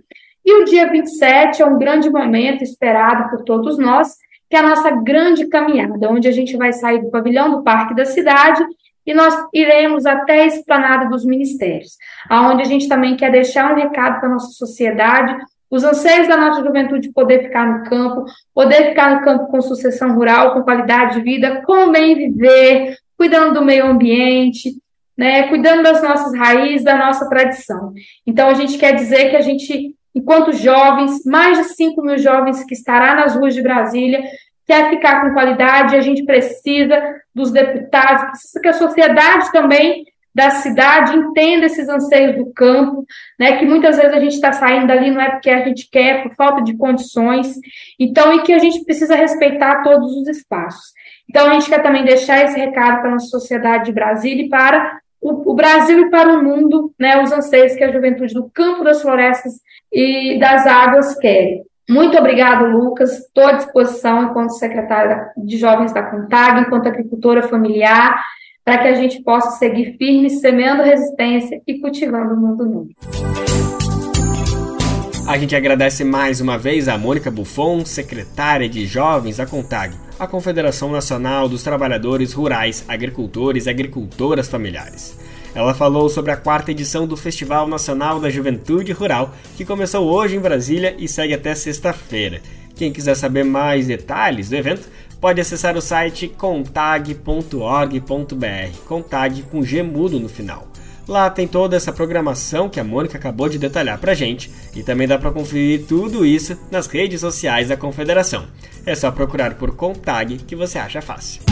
E o dia 27 é um grande momento esperado por todos nós, que é a nossa grande caminhada, onde a gente vai sair do pavilhão do Parque da Cidade e nós iremos até a esplanada dos ministérios, aonde a gente também quer deixar um recado para a nossa sociedade, os anseios da nossa juventude poder ficar no campo, poder ficar no campo com sucessão rural, com qualidade de vida, com bem viver, cuidando do meio ambiente, né, cuidando das nossas raízes, da nossa tradição. Então, a gente quer dizer que a gente, enquanto jovens, mais de 5 mil jovens que estará nas ruas de Brasília, quer ficar com qualidade, a gente precisa dos deputados, precisa que a sociedade também da cidade entenda esses anseios do campo, né, que muitas vezes a gente está saindo dali não é porque a gente quer, por falta de condições, então, e que a gente precisa respeitar todos os espaços. Então, a gente quer também deixar esse recado para a nossa sociedade de Brasília e para o, o, Brasil e para o mundo, né, os anseios que a juventude do campo, das florestas e das águas querem. Muito obrigado, Lucas. Estou à disposição enquanto secretária de Jovens da CONTAG, enquanto agricultora familiar, para que a gente possa seguir firme, semeando resistência e cultivando o mundo novo. A gente agradece mais uma vez a Mônica Buffon, secretária de Jovens da CONTAG, a Confederação Nacional dos Trabalhadores Rurais, Agricultores e Agricultoras Familiares. Ela falou sobre a quarta edição do Festival Nacional da Juventude Rural, que começou hoje em Brasília e segue até sexta-feira. Quem quiser saber mais detalhes do evento, pode acessar o site contag.org.br, contag com G mudo no final. Lá tem toda essa programação que a Mônica acabou de detalhar pra gente e também dá para conferir tudo isso nas redes sociais da Confederação. É só procurar por Contag que você acha fácil.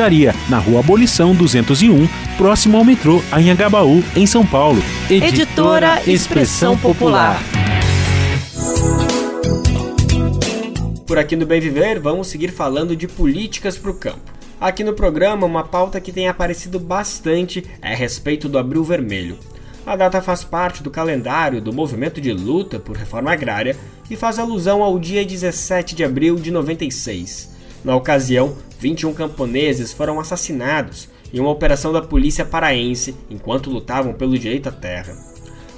na Rua Abolição 201, próximo ao metrô Anhangabaú, em São Paulo. Editora Expressão Popular. Por aqui no Bem Viver, vamos seguir falando de políticas para o campo. Aqui no programa, uma pauta que tem aparecido bastante é a respeito do Abril Vermelho. A data faz parte do calendário do movimento de luta por reforma agrária e faz alusão ao dia 17 de abril de 96. Na ocasião, 21 camponeses foram assassinados em uma operação da polícia paraense enquanto lutavam pelo direito à terra.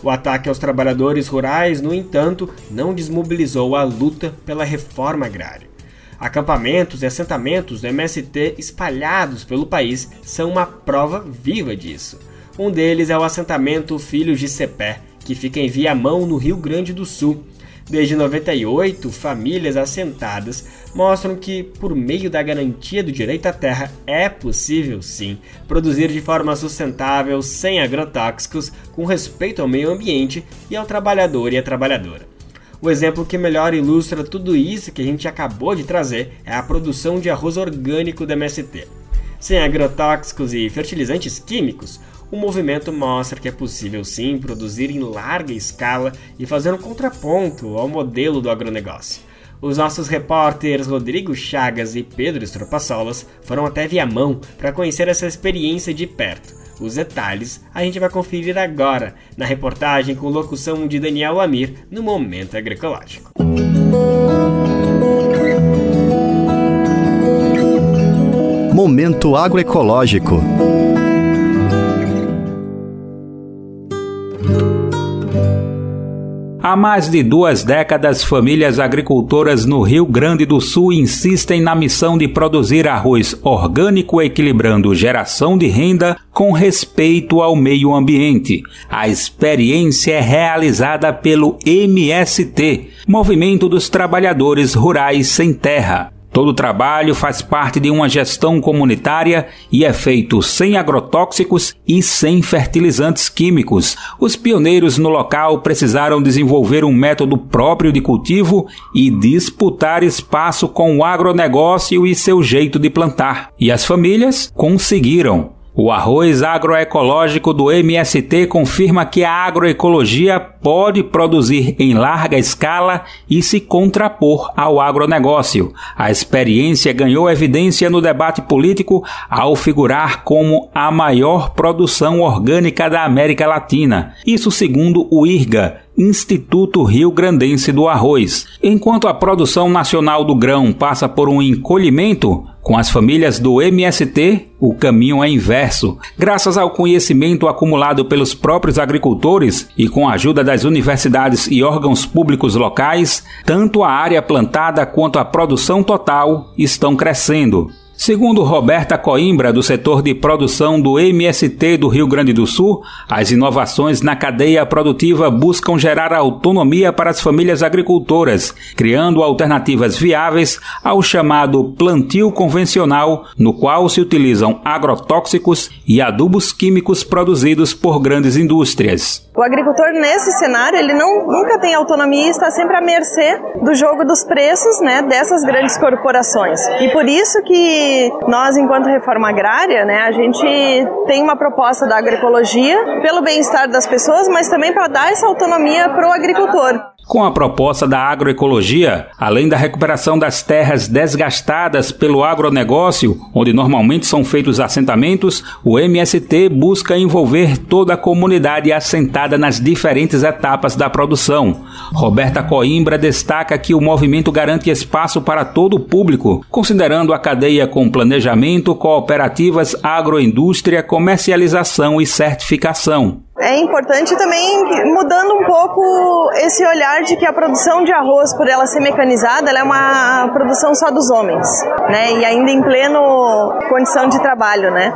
O ataque aos trabalhadores rurais, no entanto, não desmobilizou a luta pela reforma agrária. Acampamentos e assentamentos do MST espalhados pelo país são uma prova viva disso. Um deles é o assentamento Filhos de Cepé, que fica em Viamão, no Rio Grande do Sul. Desde 98, famílias assentadas mostram que, por meio da garantia do direito à terra, é possível sim produzir de forma sustentável, sem agrotóxicos, com respeito ao meio ambiente e ao trabalhador e à trabalhadora. O exemplo que melhor ilustra tudo isso que a gente acabou de trazer é a produção de arroz orgânico da MST. Sem agrotóxicos e fertilizantes químicos, o movimento mostra que é possível sim produzir em larga escala e fazer um contraponto ao modelo do agronegócio. Os nossos repórteres Rodrigo Chagas e Pedro Estropaçolas foram até Viamão para conhecer essa experiência de perto. Os detalhes a gente vai conferir agora na reportagem com locução de Daniel Amir no Momento Agroecológico. Momento Agroecológico. Há mais de duas décadas, famílias agricultoras no Rio Grande do Sul insistem na missão de produzir arroz orgânico equilibrando geração de renda com respeito ao meio ambiente. A experiência é realizada pelo MST, Movimento dos Trabalhadores Rurais Sem Terra. Todo trabalho faz parte de uma gestão comunitária e é feito sem agrotóxicos e sem fertilizantes químicos. Os pioneiros no local precisaram desenvolver um método próprio de cultivo e disputar espaço com o agronegócio e seu jeito de plantar. E as famílias conseguiram. O arroz agroecológico do MST confirma que a agroecologia pode produzir em larga escala e se contrapor ao agronegócio. A experiência ganhou evidência no debate político ao figurar como a maior produção orgânica da América Latina. Isso segundo o IRGA, Instituto Rio Grandense do Arroz. Enquanto a produção nacional do grão passa por um encolhimento, com as famílias do MST, o caminho é inverso. Graças ao conhecimento acumulado pelos próprios agricultores e com a ajuda das universidades e órgãos públicos locais, tanto a área plantada quanto a produção total estão crescendo. Segundo Roberta Coimbra, do setor de produção do MST do Rio Grande do Sul, as inovações na cadeia produtiva buscam gerar autonomia para as famílias agricultoras, criando alternativas viáveis ao chamado plantio convencional, no qual se utilizam agrotóxicos e adubos químicos produzidos por grandes indústrias. O agricultor nesse cenário, ele não, nunca tem autonomia e está sempre à mercê do jogo dos preços, né, dessas grandes corporações. E por isso que nós, enquanto reforma agrária, né, a gente tem uma proposta da agroecologia pelo bem-estar das pessoas, mas também para dar essa autonomia para o agricultor. Com a proposta da agroecologia, além da recuperação das terras desgastadas pelo agronegócio, onde normalmente são feitos assentamentos, o MST busca envolver toda a comunidade assentada nas diferentes etapas da produção. Roberta Coimbra destaca que o movimento garante espaço para todo o público, considerando a cadeia com planejamento, cooperativas, agroindústria, comercialização e certificação. É importante também mudando um pouco esse olhar de que a produção de arroz, por ela ser mecanizada, ela é uma produção só dos homens, né? E ainda em pleno condição de trabalho, né?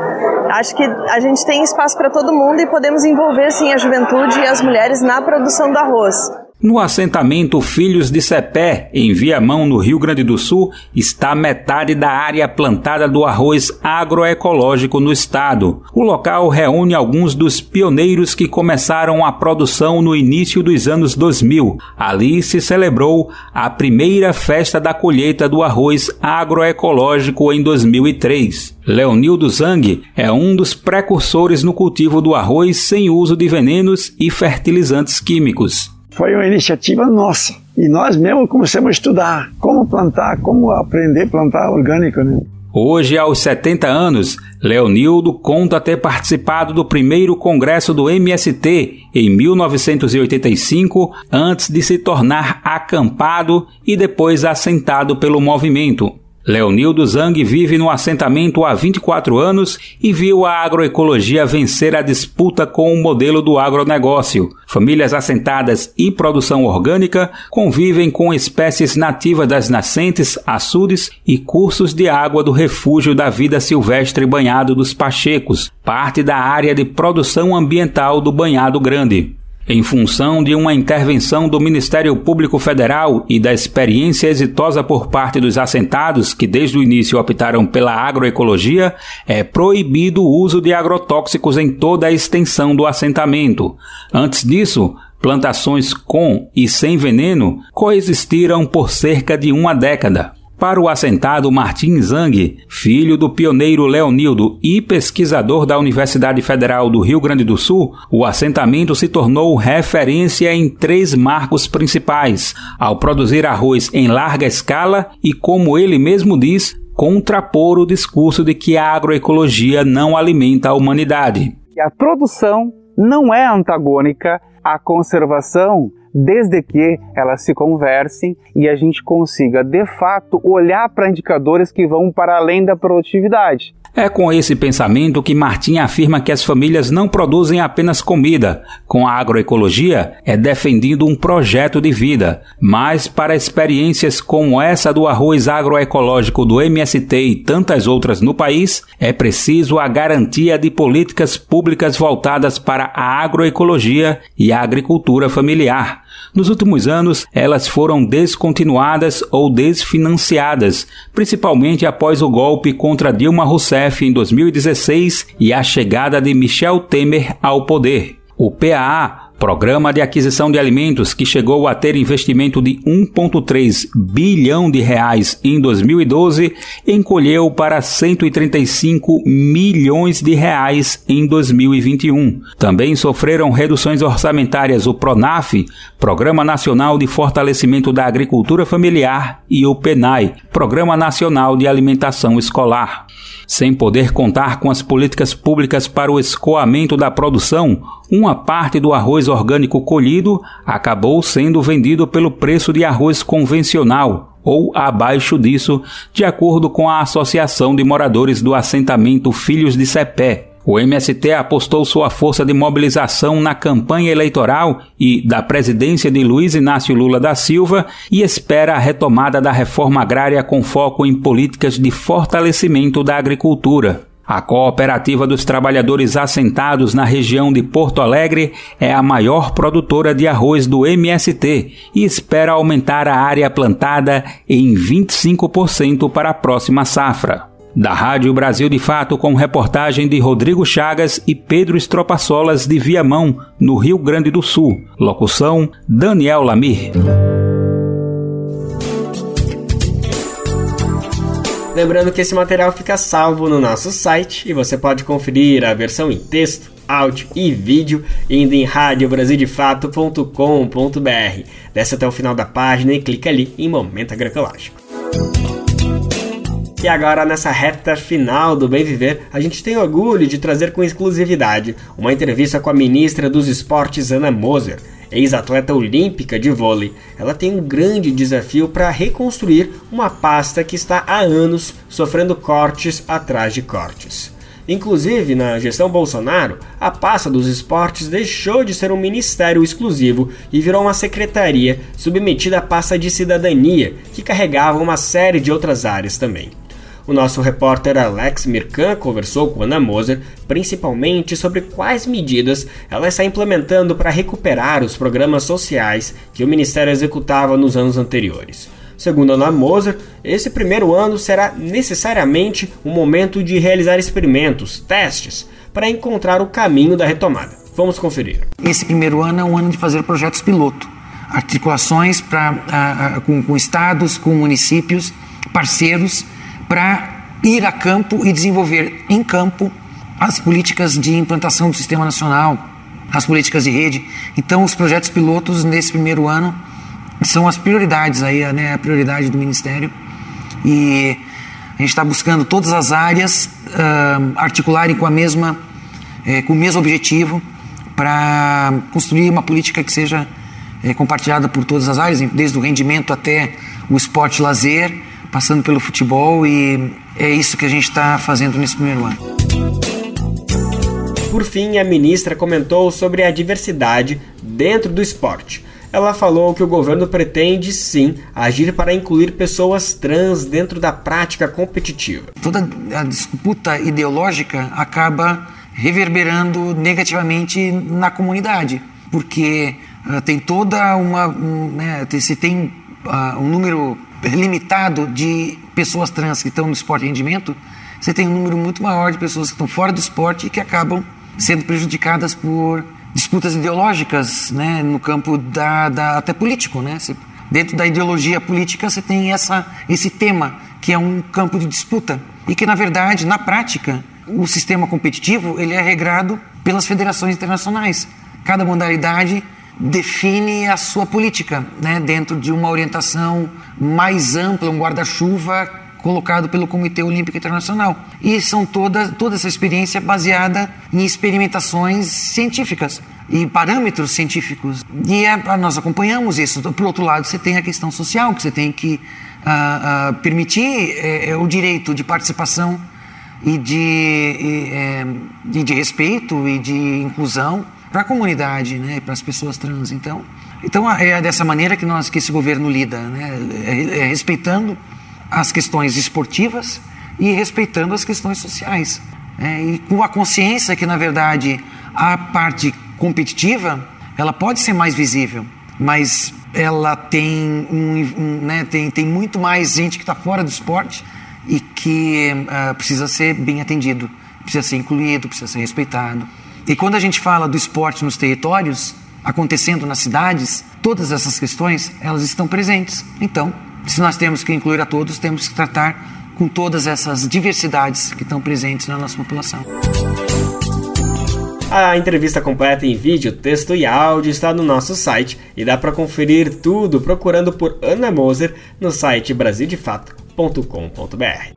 Acho que a gente tem espaço para todo mundo e podemos envolver sim a juventude e as mulheres na produção do arroz. No assentamento Filhos de Cepé, em Viamão, no Rio Grande do Sul, está metade da área plantada do arroz agroecológico no estado. O local reúne alguns dos pioneiros que começaram a produção no início dos anos 2000. Ali se celebrou a primeira festa da colheita do arroz agroecológico em 2003. Leonildo Zang é um dos precursores no cultivo do arroz sem uso de venenos e fertilizantes químicos foi uma iniciativa nossa. E nós mesmo começamos a estudar como plantar, como aprender a plantar orgânico, né? Hoje, aos 70 anos, Leonildo conta ter participado do primeiro congresso do MST em 1985, antes de se tornar acampado e depois assentado pelo movimento. Leonildo Zang vive no assentamento há 24 anos e viu a agroecologia vencer a disputa com o modelo do agronegócio. Famílias assentadas e produção orgânica convivem com espécies nativas das nascentes, açudes e cursos de água do refúgio da vida silvestre banhado dos Pachecos, parte da área de produção ambiental do Banhado Grande. Em função de uma intervenção do Ministério Público Federal e da experiência exitosa por parte dos assentados que desde o início optaram pela agroecologia, é proibido o uso de agrotóxicos em toda a extensão do assentamento. Antes disso, plantações com e sem veneno coexistiram por cerca de uma década. Para o assentado Martin Zang, filho do pioneiro Leonildo e pesquisador da Universidade Federal do Rio Grande do Sul, o assentamento se tornou referência em três marcos principais: ao produzir arroz em larga escala e, como ele mesmo diz, contrapor o discurso de que a agroecologia não alimenta a humanidade. A produção não é antagônica à conservação desde que elas se conversem e a gente consiga, de fato, olhar para indicadores que vão para além da produtividade. É com esse pensamento que Martim afirma que as famílias não produzem apenas comida. Com a agroecologia, é defendido um projeto de vida. Mas para experiências como essa do arroz agroecológico do MST e tantas outras no país, é preciso a garantia de políticas públicas voltadas para a agroecologia e a agricultura familiar. Nos últimos anos, elas foram descontinuadas ou desfinanciadas, principalmente após o golpe contra Dilma Rousseff em 2016 e a chegada de Michel Temer ao poder. O PAA Programa de aquisição de alimentos que chegou a ter investimento de 1,3 bilhão de reais em 2012 encolheu para 135 milhões de reais em 2021. Também sofreram reduções orçamentárias o Pronaf, Programa Nacional de Fortalecimento da Agricultura Familiar, e o PENAI, Programa Nacional de Alimentação Escolar. Sem poder contar com as políticas públicas para o escoamento da produção, uma parte do arroz orgânico colhido acabou sendo vendido pelo preço de arroz convencional ou abaixo disso, de acordo com a Associação de Moradores do Assentamento Filhos de Cepé, o MST apostou sua força de mobilização na campanha eleitoral e da presidência de Luiz Inácio Lula da Silva e espera a retomada da reforma agrária com foco em políticas de fortalecimento da agricultura. A Cooperativa dos Trabalhadores Assentados na região de Porto Alegre é a maior produtora de arroz do MST e espera aumentar a área plantada em 25% para a próxima safra. Da Rádio Brasil de Fato, com reportagem de Rodrigo Chagas e Pedro Estropaçolas de Viamão, no Rio Grande do Sul. Locução: Daniel Lamir. Lembrando que esse material fica salvo no nosso site e você pode conferir a versão em texto, áudio e vídeo indo em radiobrasildefato.com.br. Desce até o final da página e clica ali em Momento Agroecológico. E agora, nessa reta final do Bem Viver, a gente tem orgulho de trazer com exclusividade uma entrevista com a ministra dos Esportes, Ana Moser, ex-atleta olímpica de vôlei. Ela tem um grande desafio para reconstruir uma pasta que está há anos sofrendo cortes atrás de cortes. Inclusive, na gestão Bolsonaro, a pasta dos esportes deixou de ser um ministério exclusivo e virou uma secretaria submetida à pasta de cidadania, que carregava uma série de outras áreas também. O nosso repórter Alex Mirkan conversou com Ana Moser principalmente sobre quais medidas ela está implementando para recuperar os programas sociais que o Ministério executava nos anos anteriores. Segundo Ana Moser, esse primeiro ano será necessariamente um momento de realizar experimentos, testes, para encontrar o caminho da retomada. Vamos conferir. Esse primeiro ano é um ano de fazer projetos piloto, articulações pra, com, com estados, com municípios, parceiros para ir a campo e desenvolver em campo as políticas de implantação do sistema nacional, as políticas de rede. Então, os projetos pilotos nesse primeiro ano são as prioridades aí, né, a prioridade do Ministério. E a gente está buscando todas as áreas uh, articularem com a mesma, eh, com o mesmo objetivo para construir uma política que seja eh, compartilhada por todas as áreas, desde o rendimento até o esporte lazer, passando pelo futebol e é isso que a gente está fazendo nesse primeiro ano. Por fim, a ministra comentou sobre a diversidade dentro do esporte ela falou que o governo pretende sim agir para incluir pessoas trans dentro da prática competitiva. Toda a disputa ideológica acaba reverberando negativamente na comunidade, porque uh, tem toda uma. Um, né, se tem uh, um número limitado de pessoas trans que estão no esporte de rendimento, você tem um número muito maior de pessoas que estão fora do esporte e que acabam sendo prejudicadas por disputas ideológicas, né, no campo da, da até político, né? Você, dentro da ideologia política você tem essa esse tema que é um campo de disputa e que na verdade na prática o sistema competitivo ele é regrado pelas federações internacionais. Cada modalidade define a sua política, né, dentro de uma orientação mais ampla, um guarda-chuva colocado pelo Comitê Olímpico Internacional. E são toda, toda essa experiência baseada em experimentações científicas e parâmetros científicos. E é, nós acompanhamos isso. Por outro lado, você tem a questão social, que você tem que uh, uh, permitir é, é, o direito de participação e de, e, é, e de respeito e de inclusão para a comunidade, né, para as pessoas trans. Então, então é dessa maneira que nós que esse governo lida, né, é, é respeitando as questões esportivas e respeitando as questões sociais. É, e com a consciência que, na verdade, a parte competitiva ela pode ser mais visível, mas ela tem, um, um né, tem, tem muito mais gente que está fora do esporte e que uh, precisa ser bem atendido, precisa ser incluído, precisa ser respeitado. E quando a gente fala do esporte nos territórios, acontecendo nas cidades, todas essas questões elas estão presentes. Então, se nós temos que incluir a todos, temos que tratar com todas essas diversidades que estão presentes na nossa população. A entrevista completa em vídeo, texto e áudio está no nosso site e dá para conferir tudo procurando por Ana Moser no site brasildefato.com.br.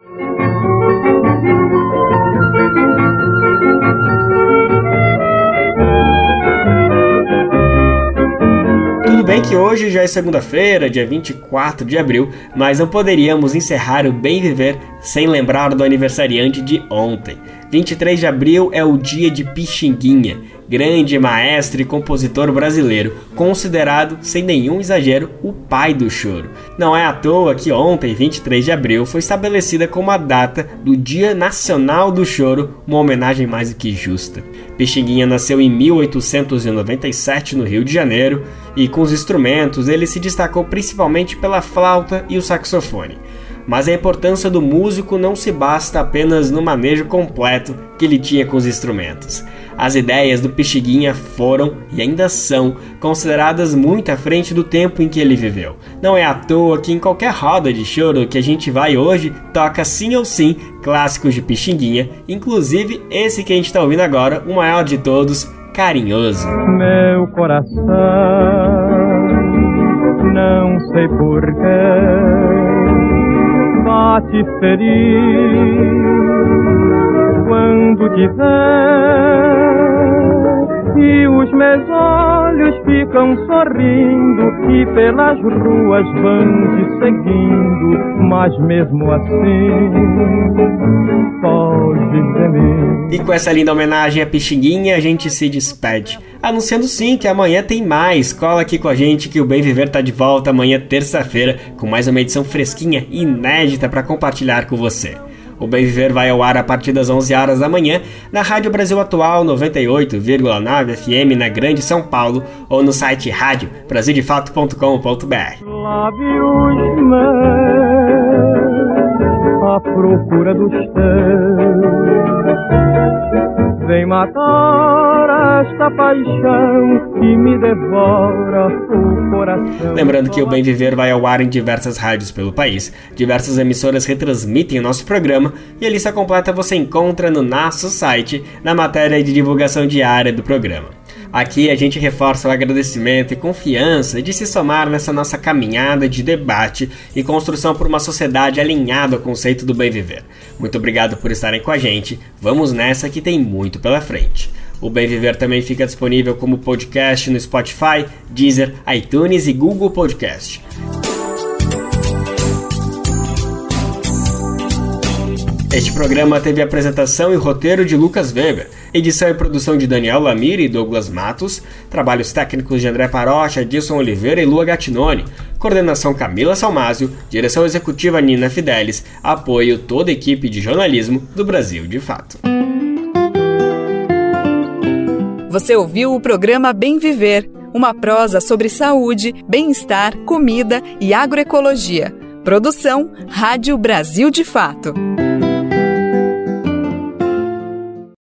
bem que hoje já é segunda-feira, dia 24 de abril, mas não poderíamos encerrar o Bem Viver sem lembrar do aniversariante de ontem. 23 de abril é o dia de Pixinguinha, grande maestro e compositor brasileiro, considerado, sem nenhum exagero, o pai do choro. Não é à toa que ontem, 23 de abril, foi estabelecida como a data do Dia Nacional do Choro, uma homenagem mais do que justa. Pixinguinha nasceu em 1897 no Rio de Janeiro e, com os instrumentos, ele se destacou principalmente pela flauta e o saxofone mas a importância do músico não se basta apenas no manejo completo que ele tinha com os instrumentos. As ideias do Pixiguinha foram e ainda são consideradas muito à frente do tempo em que ele viveu. Não é à toa que em qualquer roda de choro que a gente vai hoje toca sim ou sim clássicos de Pixinguinha, inclusive esse que a gente está ouvindo agora, o maior de todos, Carinhoso. Meu coração, não sei porquê bate feliz quando te e os meus olhos ficam sorrindo e pelas ruas vão te seguindo, mas mesmo assim mim. E com essa linda homenagem à Pixinguinha, a gente se despede. Anunciando sim que amanhã tem mais. Cola aqui com a gente que o Bem Viver tá de volta amanhã, terça-feira, com mais uma edição fresquinha inédita para compartilhar com você. O Bem Viver vai ao ar a partir das 11 horas da manhã na Rádio Brasil Atual 98,9 FM na Grande São Paulo ou no site rádio brasildefato.com.br. Procura dos teus vem matar esta paixão que me devora o coração. Lembrando que o Bem Viver vai ao ar em diversas rádios pelo país. Diversas emissoras retransmitem o nosso programa e a lista completa você encontra no nosso site, na matéria de divulgação diária do programa. Aqui a gente reforça o agradecimento e confiança de se somar nessa nossa caminhada de debate e construção por uma sociedade alinhada ao conceito do bem viver. Muito obrigado por estarem com a gente. Vamos nessa que tem muito pela frente. O Bem Viver também fica disponível como podcast no Spotify, Deezer, iTunes e Google Podcast. Este programa teve apresentação e roteiro de Lucas Weber, edição e produção de Daniel Lamir e Douglas Matos, trabalhos técnicos de André Parocha, Dilson Oliveira e Lua Gattinoni, coordenação Camila Salmásio, direção executiva Nina Fidelis, apoio toda a equipe de jornalismo do Brasil de Fato. Você ouviu o programa Bem Viver, uma prosa sobre saúde, bem-estar, comida e agroecologia. Produção Rádio Brasil de Fato.